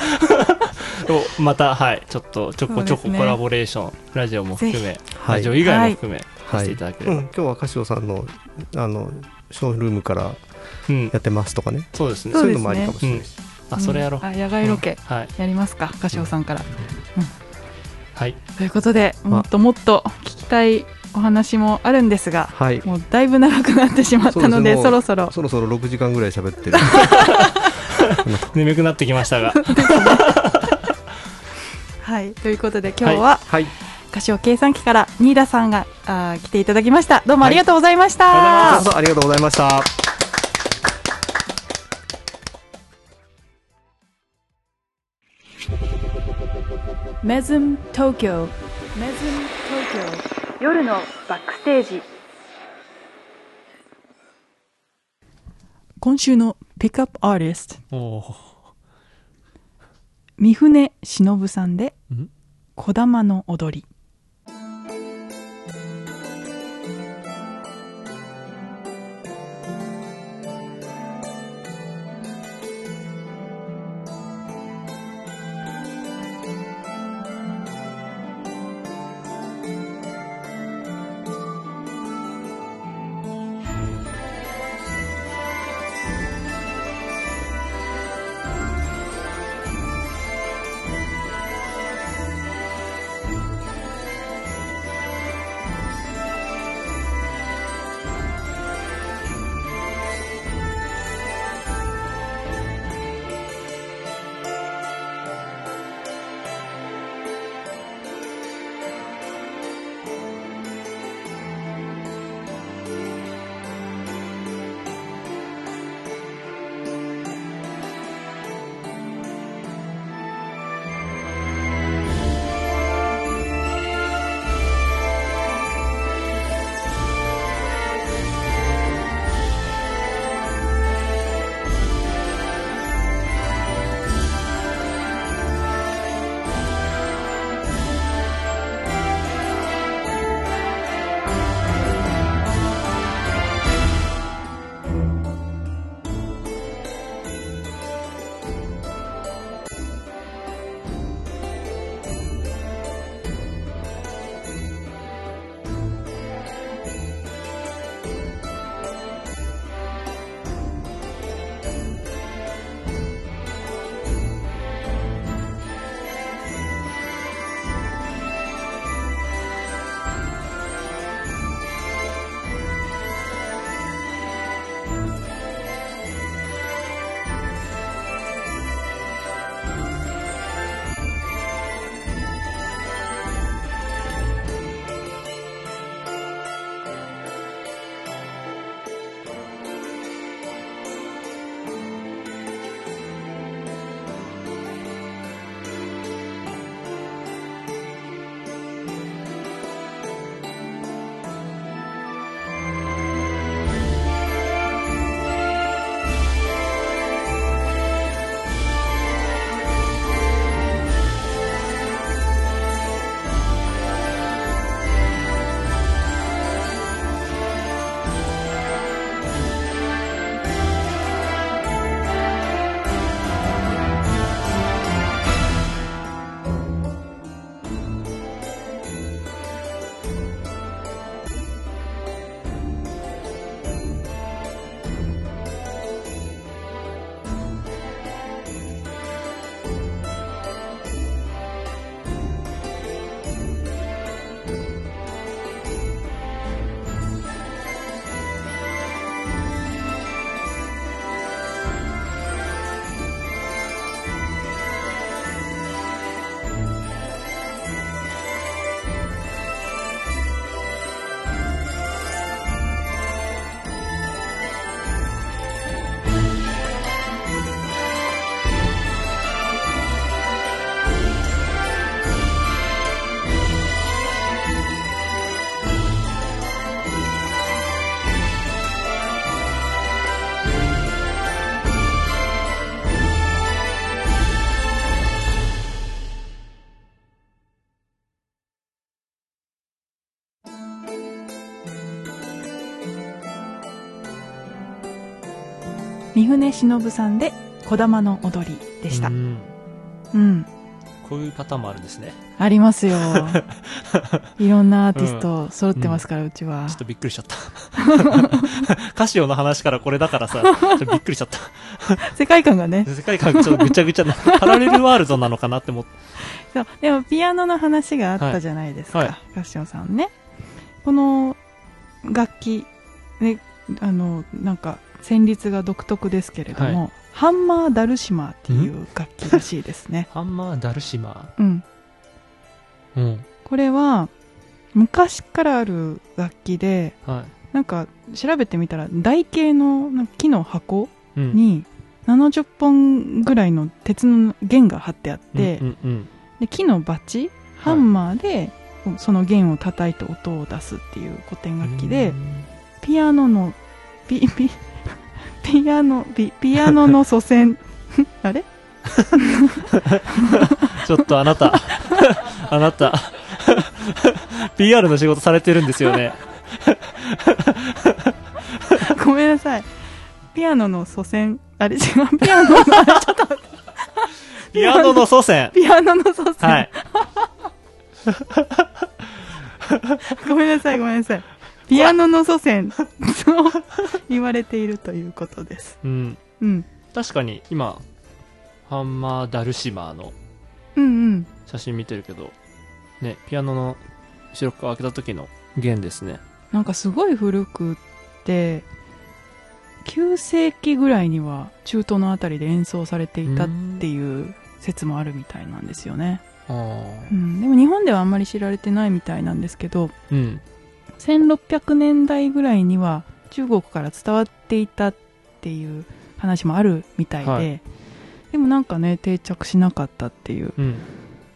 をまたはい。ちょっとちょこちょこコラボレーション、ラジオも含め、はいラジオ以外も含め、さはい、せていただければ、うん、今日はカシオさんのあのショールームからうん。やってますとかね。そうですね。そういうのもありかもしれないし、あそれやろう、あ野外ロケうん。はい。やりますか？歌唱さんからはい。ということであ。もっともっと聞きたいお話もあるんですがはい。もうだいぶ長くなってしまったのでそろそろ。そろそろ6時間ぐらい喋ってる。眠くなってきましたが。はい。ということで今日ははい。歌唱計算機から新田さんがあー来ていただきました。どうもありがとうございました、はいありがとうございましたメズム東京メズム東京夜のバックステージ。今週のピックアップアー。ティスト三船忍さんでん「こだまの踊り」三船忍さんで「こだまの踊り」でした。うん。うん。こういうパターンもあるんですね。ありますよ。いろんなアーティスト揃ってますから、うちは。ちょっとびっくりしちゃった。カシオの話からこれだからさちょっとびっくりしちゃった。世界観がね。世界観がちょっとぐちゃぐちゃなパラレルワールドなのかなって思って。そう。でもピアノの話があったじゃないですか、はい。はカッションさんね。この楽器ねあのなんか旋律が独特ですけれども、はハンマーダルシマーっていう楽器らしいですね。ハンマーダルシマうん。ーうん。これは昔からある楽器ではなんか調べてみたら台形の木の箱い、うん、に70本ぐらいの鉄の弦が張ってあって、うんうんで木のバチハンマーでその弦を叩いて音を出すっていう古典うん楽器で、ピアノのピピピアノピピアノの祖先。あれ？ちょっとあなた。あなた。PR の仕事されてるんですよね。ごめんなさい。ピアノの祖先？あれ違う。ピアノのちょっと待って。ピアノの祖先。ピアノの祖先、はい。ごめんなさいごめんなさいピアノの祖先。と言われているということです。うん。うん。確かに今ハンマーダルシマーのうんうん。写真見てるけどねピアノの後ろ側開けた時の弦ですね。なんかすごい古くって9世紀ぐらいには中東のあたりで演奏されていたっていう説もあるみたいなんですよね、あうん、でも日本ではあんまり知られてないみたいなんですけどうん1600年代ぐらいには中国から伝わっていたっていう話もあるみたいで、はい。でもなんかね定着しなかったっていう。うん。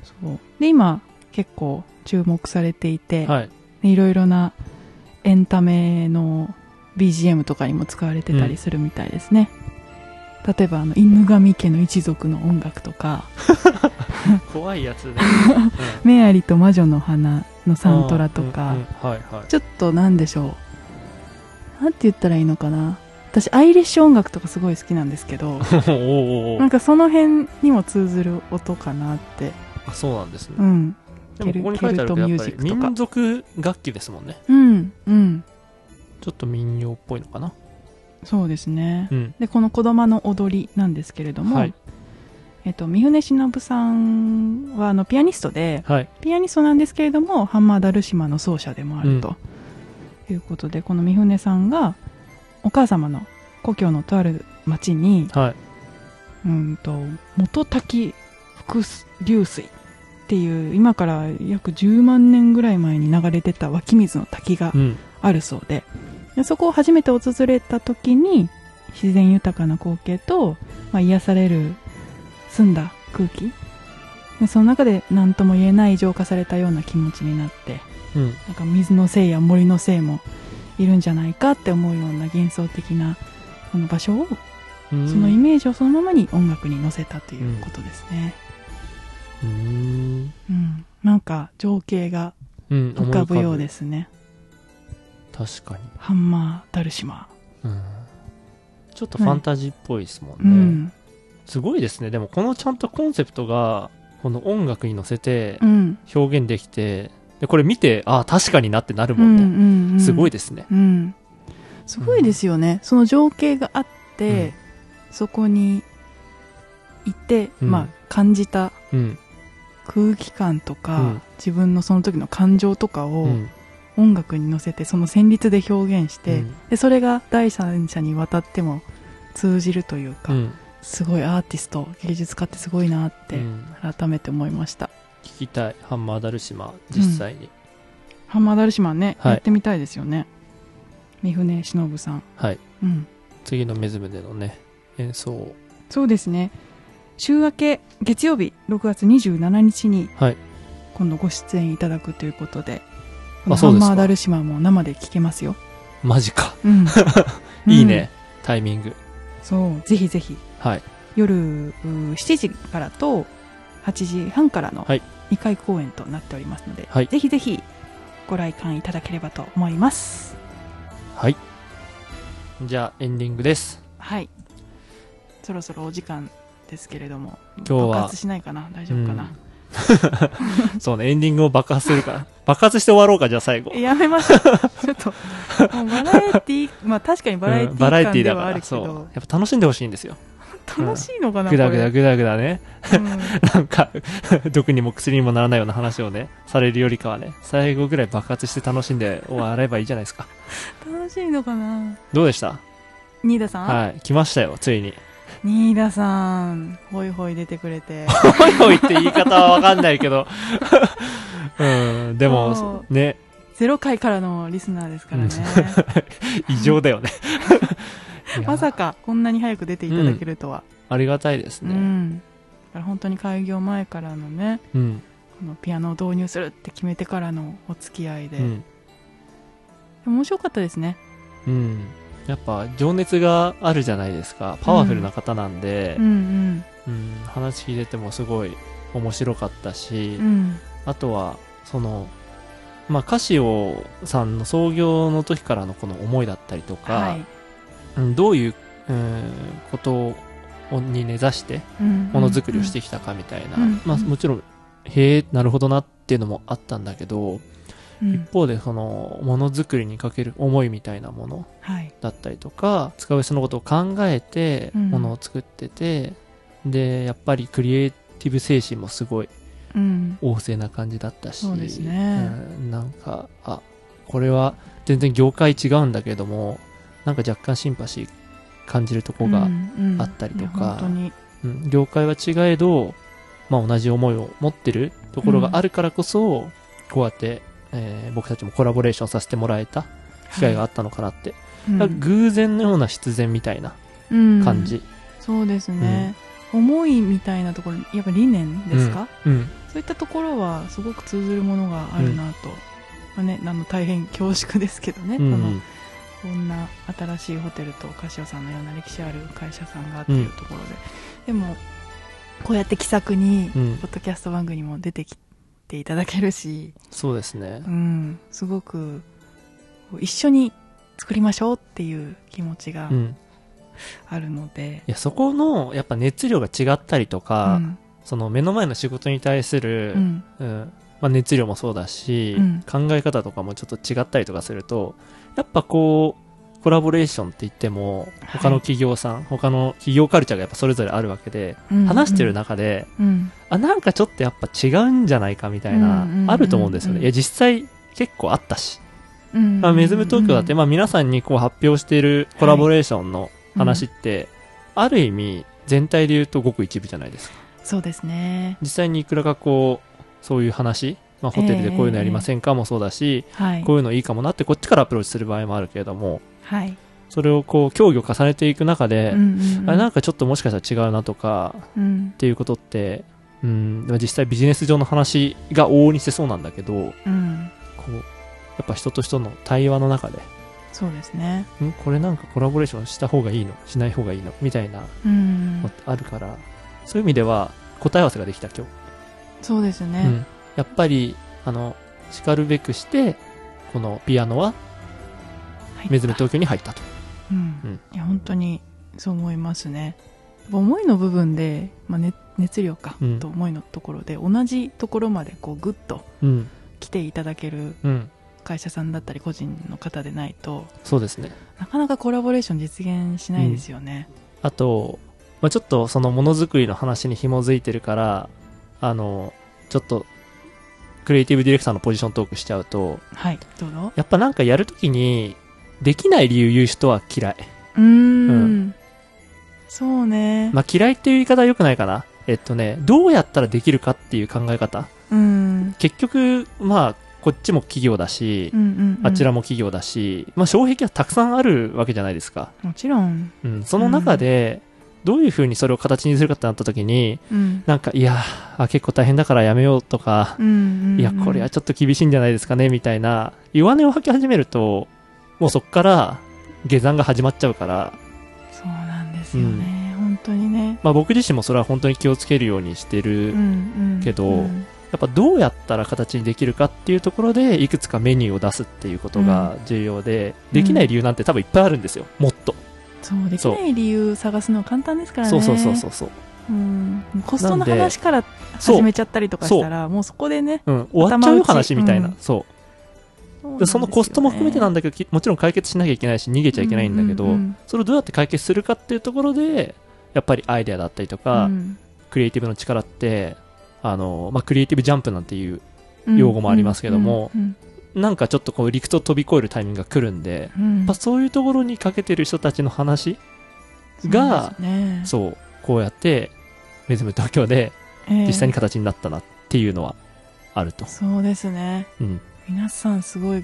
そう。で今結構注目されていて、はい。いろいろなエンタメの BGM とかにも使われてたりするみたいですね、例えばあの犬神家の一族の音楽とか。怖いやつね、メアリと魔女の花のサントラとうんか、ちょっとなんでしょう。なんて言ったらいいのかな。私アイリッシュ音楽とかすごい好きなんですけど なんかその辺にも通ずる音かなって。あそうなんですね、うん。でもここに書いてあるけどやっぱりケルトミュージックとか。民族楽器ですもんね。うんうん。ちょっと民謡っぽいのかな。そうですね。うん。でこの「子供の踊り」なんですけれども、はいえっと、三船忍さんはあのピアニストではい。ピアニストなんですけれどもハンマーダルシマの奏者でもあると、いうことでこの三船さんがお母様の故郷のとある町にはい。うんと元滝伏流水っていう今から約10万年ぐらい前に流れ出た湧き水の滝がうん。あるそうででそこを初めて訪れた時に自然豊かな光景と、まあ、癒される澄んだ空気。でその中で何とも言えない浄化されたような気持ちになってうん。なんか水のせいや森のせいもいるんじゃないかって思うような幻想的なこの場所をうん。そのイメージをそのままに音楽に乗せたということですね、うーん。うん。なんか情景がうん。浮かぶようですすね確かに、ハンマーダルシマうん、ちょっとファンタジーっぽいですもんね、うんすごいですね。でもこのちゃんとコンセプトがこの音楽に乗せてうん。表現できてでこれ見てああ確かになってなるうんもんね、うんうん。すごいですね。うん、すごいですよね、その情景があって、うん。そこにいて、うん。まあ、感じたうん。空気感とか、うん。自分のその時の感情とかをうん。音楽に乗せてその旋律で表現して、うん。でそれが第三者に渡っても通じるというか、うんすごいアーティスト芸術家ってすごいなってうん。改めて思いました、聞きたいハンマーダルシマ実際に、ハンマーダルシマンね、はい。やってみたいですよね。三船忍さん。はい。うん。次のメズムでのね演奏を。そうですね。週明け月曜日6月27日にはい。今度ご出演いただくということで、ハンマーダルシマも生で聴けますよ、マジか。うん。いいね、タイミング。そうぜひぜひはい。夜うー7時からと8時半からのはい。2回公演となっておりますので、はい。ぜひぜひご来館いただければと思います。はい。じゃあエンディングです。はい。そろそろお時間ですけれども今日は爆発しないかな？大丈夫かな、そうね、エンディングを爆発するから。爆発して終わろうか、じゃあ最後。えやめましょう。ちょっとバラエティーまあ確かにバラエティー感でティだから、はあるけど、そう。やっぱ楽しんでほしいんですよ。楽しいのかな、ぐだぐだこぐだぐだね。れうん なんか、毒にも薬にもならないような話をね、されるよりかはね、最後ぐらい爆発して楽しんで終わればいいじゃないですか。楽しいのかなどうでした？新田さん、はい。来ましたよ、ついに。新田さんホイホイ出てくれてほいほいって言い方はわかんないけど。うん、でもそ、ね、ゼロ回からのリスナーですからね、異常だよね。まさかこんなに早く出ていただけるとは、ありがたいですうね。ん。だから本当に開業前からのねうん。このピアノを導入するって決めてからのお付き合いで、うん。面白かったですね。うん。やっぱ、情熱があるじゃないですか。パワフルな方なんで。うん。う、んうん、話聞いててもすごい面白かったし、うん。あとは、その、まあ、カシオさんの創業の時からのこの思いだったりとか、はい。うんどういう、うんことをに根ざしてものづくりをしてきたかみたいな、うん。まあ、もちろん、へえ、なるほどなっていうのもあったんだけど、うん。一方でその、ものづくりにかける思いみたいなものはい。だったりとか、使う人のことを考えて、うん。ものを作ってて、で、やっぱりクリエイティブ精神もすごいうん。旺盛な感じだったし、そうですね。うん。なんか、あ、これは全然業界違うんだけども、なんか若干シンパシー感じるとこが、うんうん。あったりとか。いや本当に。うん。業界は違えど、まあ同じ思いを持ってるところがあるからこそ、こうやって、えー僕たちもコラボレーションさせてもらえた機会があったのかなって。うん。だから偶然のような必然みたいなうん。感じ。そうですね、思いみたいなところやっぱ理念ですか、うん。そういったところはすごく通ずるものがあるなと、まあね、あの大変恐縮ですけどね、のこんな新しいホテルとカシオさんのような歴史ある会社さんがっていうところで、でもこうやって気さくにうん。ポッドキャスト番組にも出てきていただけるし、そうですね。う。ん、すごく一緒に作りましょうっていう気持ちがうん。あるので、いや、そこの、やっぱ熱量が違ったりとうか、ん。その目の前の仕事に対する、ううん、ん。まあ、熱量もそうだし、うん。考え方とかもちょっと違ったりとかすると、やっぱこう、コラボレーションって言っても、他の企業さん、他の企業カルチャーがやっぱそれぞれあるわけで、うん話してる中で、うん。あ、なんかちょっとやっぱ違うんじゃないかみたいな、うんうんうんあると思うんですよね。いや、実際結構あったし。うんまあ、メズム東京だって、うんまあ皆さんにこう発表しているコラボレーションの話って、ある意味全体で言うとごく一部じゃないですか。そうですね。実際にいくらかこう、そういう話、まあホテルでこういうのやりませんかもそうだし、はい。こういうのいいかもなってこっちからアプローチする場合もあるけれども、はい。それをこう協議を重ねていく中で、うんうんうん。あれなんかちょっともしかしたら違うなとかうん。っていうことって、うん、実際ビジネス上の話が往々にしてそうなんだけど、うん。こう、やっぱ人と人の対話の中で、そうですね。んこれなんかコラボレーションした方がいいの？しない方がいいの？みたいなうん。のってあるから、そういう意味では答え合わせができた今そうです日。ね、うん。やっぱり、あの、叱るべくして、このピアノは入ったメズム東京に入ったと。うんうんいや本当にそう思いますね思いの部分で、まあ、ね熱量か、うんと思いのところで同じところまでこうグッとうん。来ていただけるうん。会社さんだったり個人の方でないとそうですね。なかなかコラボレーション実現しないですよね、あと、まあ、ちょっとそのものづくりの話に紐づいてるから、あの、ちょっと、クリエイティブディレクターのポジショントークしちゃうと、はい。どうぞ。やっぱなんかやるときに、できない理由言う人は嫌い。うーん。うん。そうね、まあ、嫌いっていう言い方は良くないかな。えっとね、どうやったらできるかっていう考え方。うん。結局、まあ、こっちも企業だしうん、うんうん。あちらも企業だし、まあ、障壁はたくさんあるわけじゃないですか。もちろん、うん、その中で、どういうふうにそれを形にするかってなった時に、うん。なんか、いやあ、結構大変だからやめようとか、うんうんうん。いや、これはちょっと厳しいんじゃないですかね、みたいな、弱音を吐き始めると、もうそっから下山が始まっちゃうから、そうなんですよね、本当にね。まあ僕自身もそれは本当に気をつけるようにしてる。うんうんけどうん。やっぱどうやったら形にできるかっていうところで、いくつかメニューを出すっていうことが重要で、できない理由なんて多分いっぱいあるんですよ、もっと。そうできない理由探すの簡単ですからね。そうそうそうそうそう。うん。コストの話から始めちゃったりとかしたらもうそこでねうん、終わっちゃう話みたいな。うんそう。でそのコストも含めてなんだけど、きもちろん解決しなきゃいけないし、逃げちゃいけないんだけど、うんうんうん。それをどうやって解決するかっていうところで、やっぱりアイデアだったりとか、うん。クリエイティブの力って、あの、まあ、クリエイティブジャンプなんていう、用語もありますけどもうんなんかちょっとこう、理屈を飛び越えるタイミングが来るんで、うんうんやっぱそういうところにかけてる人たちの話が、そうねそう、こうやって、メズム東京でええ実際に形になったなっていうのはあると。そうですねうん。皆さんすごい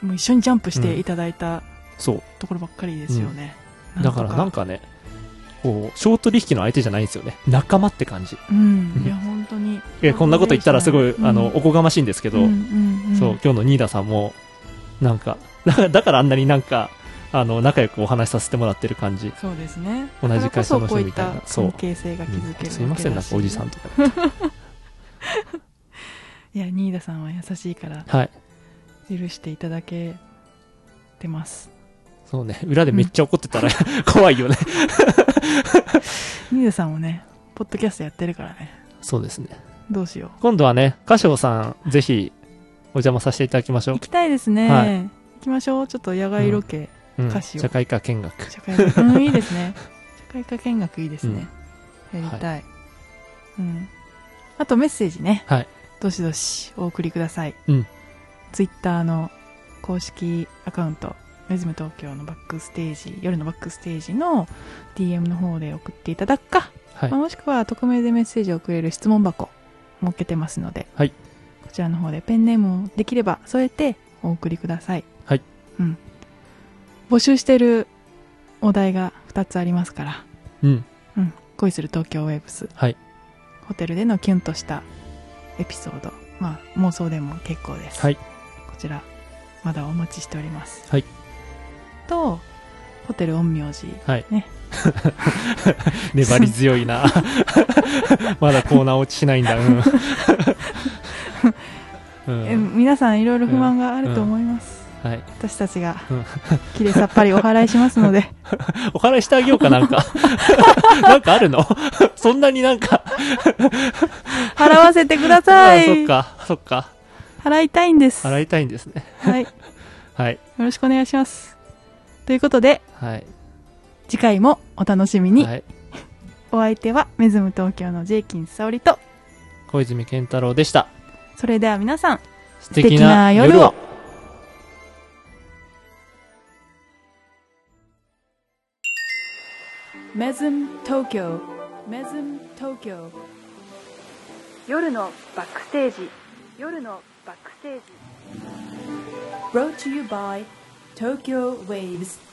もう一緒にジャンプしていただいたそう。ところばっかりですよね、だからなんかね、こう、ショートリ引きの相手じゃないんですよね。仲間って感じ。うんうんいやにえ、こんなこと言ったらすごい、うんあの、おこがましいんですけど、うんうんうん。そう、今日のニーダさんも、なんか、だからあんなになんか、あの、仲良くお話しさせてもらってる感じ。そうですね。同じ会社の人みたいな。関係性が築けるすいません、なんかおじさんとか。いやニーダさんは優しいからはい。許していただけてます。そうね、裏でめっちゃ怒ってたら、怖いよね。ニーダさんもねポッドキャストやってるからね。そうですね。どうしよ今度はね、歌唱さん、ぜひ、お邪魔させていただきましょう。う行。きたいですね、はい。行きましょう。ちょっと野外ロケ、うん、歌詞を社会科見学。社会科。うんいいですね。社会科見学いいですね、やりたい、うん。あとメッセージね。はい。どしどしお送りください、うん。ツイッターの公式アカウント。メズム東京のバックステージ夜のバックステージの DM の方で送っていただくか、はい。まあ。もしくは匿名でメッセージを送れる質問箱設けてますので、はいこちらの方でペンネームをできれば添えてお送りくださいはい、うん、募集してるお題が2つありますから、うん。うん、恋する東京ウェーブスはい。ホテルでのキュンとしたエピソード、まあ、妄想でも結構です。はい。こちら、まだお待ちしております。はい。と、ホテル陰陽師。はい。ね 粘り強いな。まだコーナー落ちしないんだ。うん。うんえ皆さんいろいろ不満があると思います。はい。私たちがうん、きれいさっぱりお払いしますので、お払いしてあげようかなんか。なんかあるの？そんなになんか。払わせてくだあさい。そっか、そっか。払いたいんです。払いたいんですね。はい。よはい。ろしくお願いします。ということで、はい。次回もお楽しみに。はい。お相手は、メズム東京のジェイキン沙織と、小泉健太郎でした。それでは皆さん、素素敵な夜を。メズム東京メズム東京夜のバックステージ夜のバックステージ Brought to you by Tokyo Waves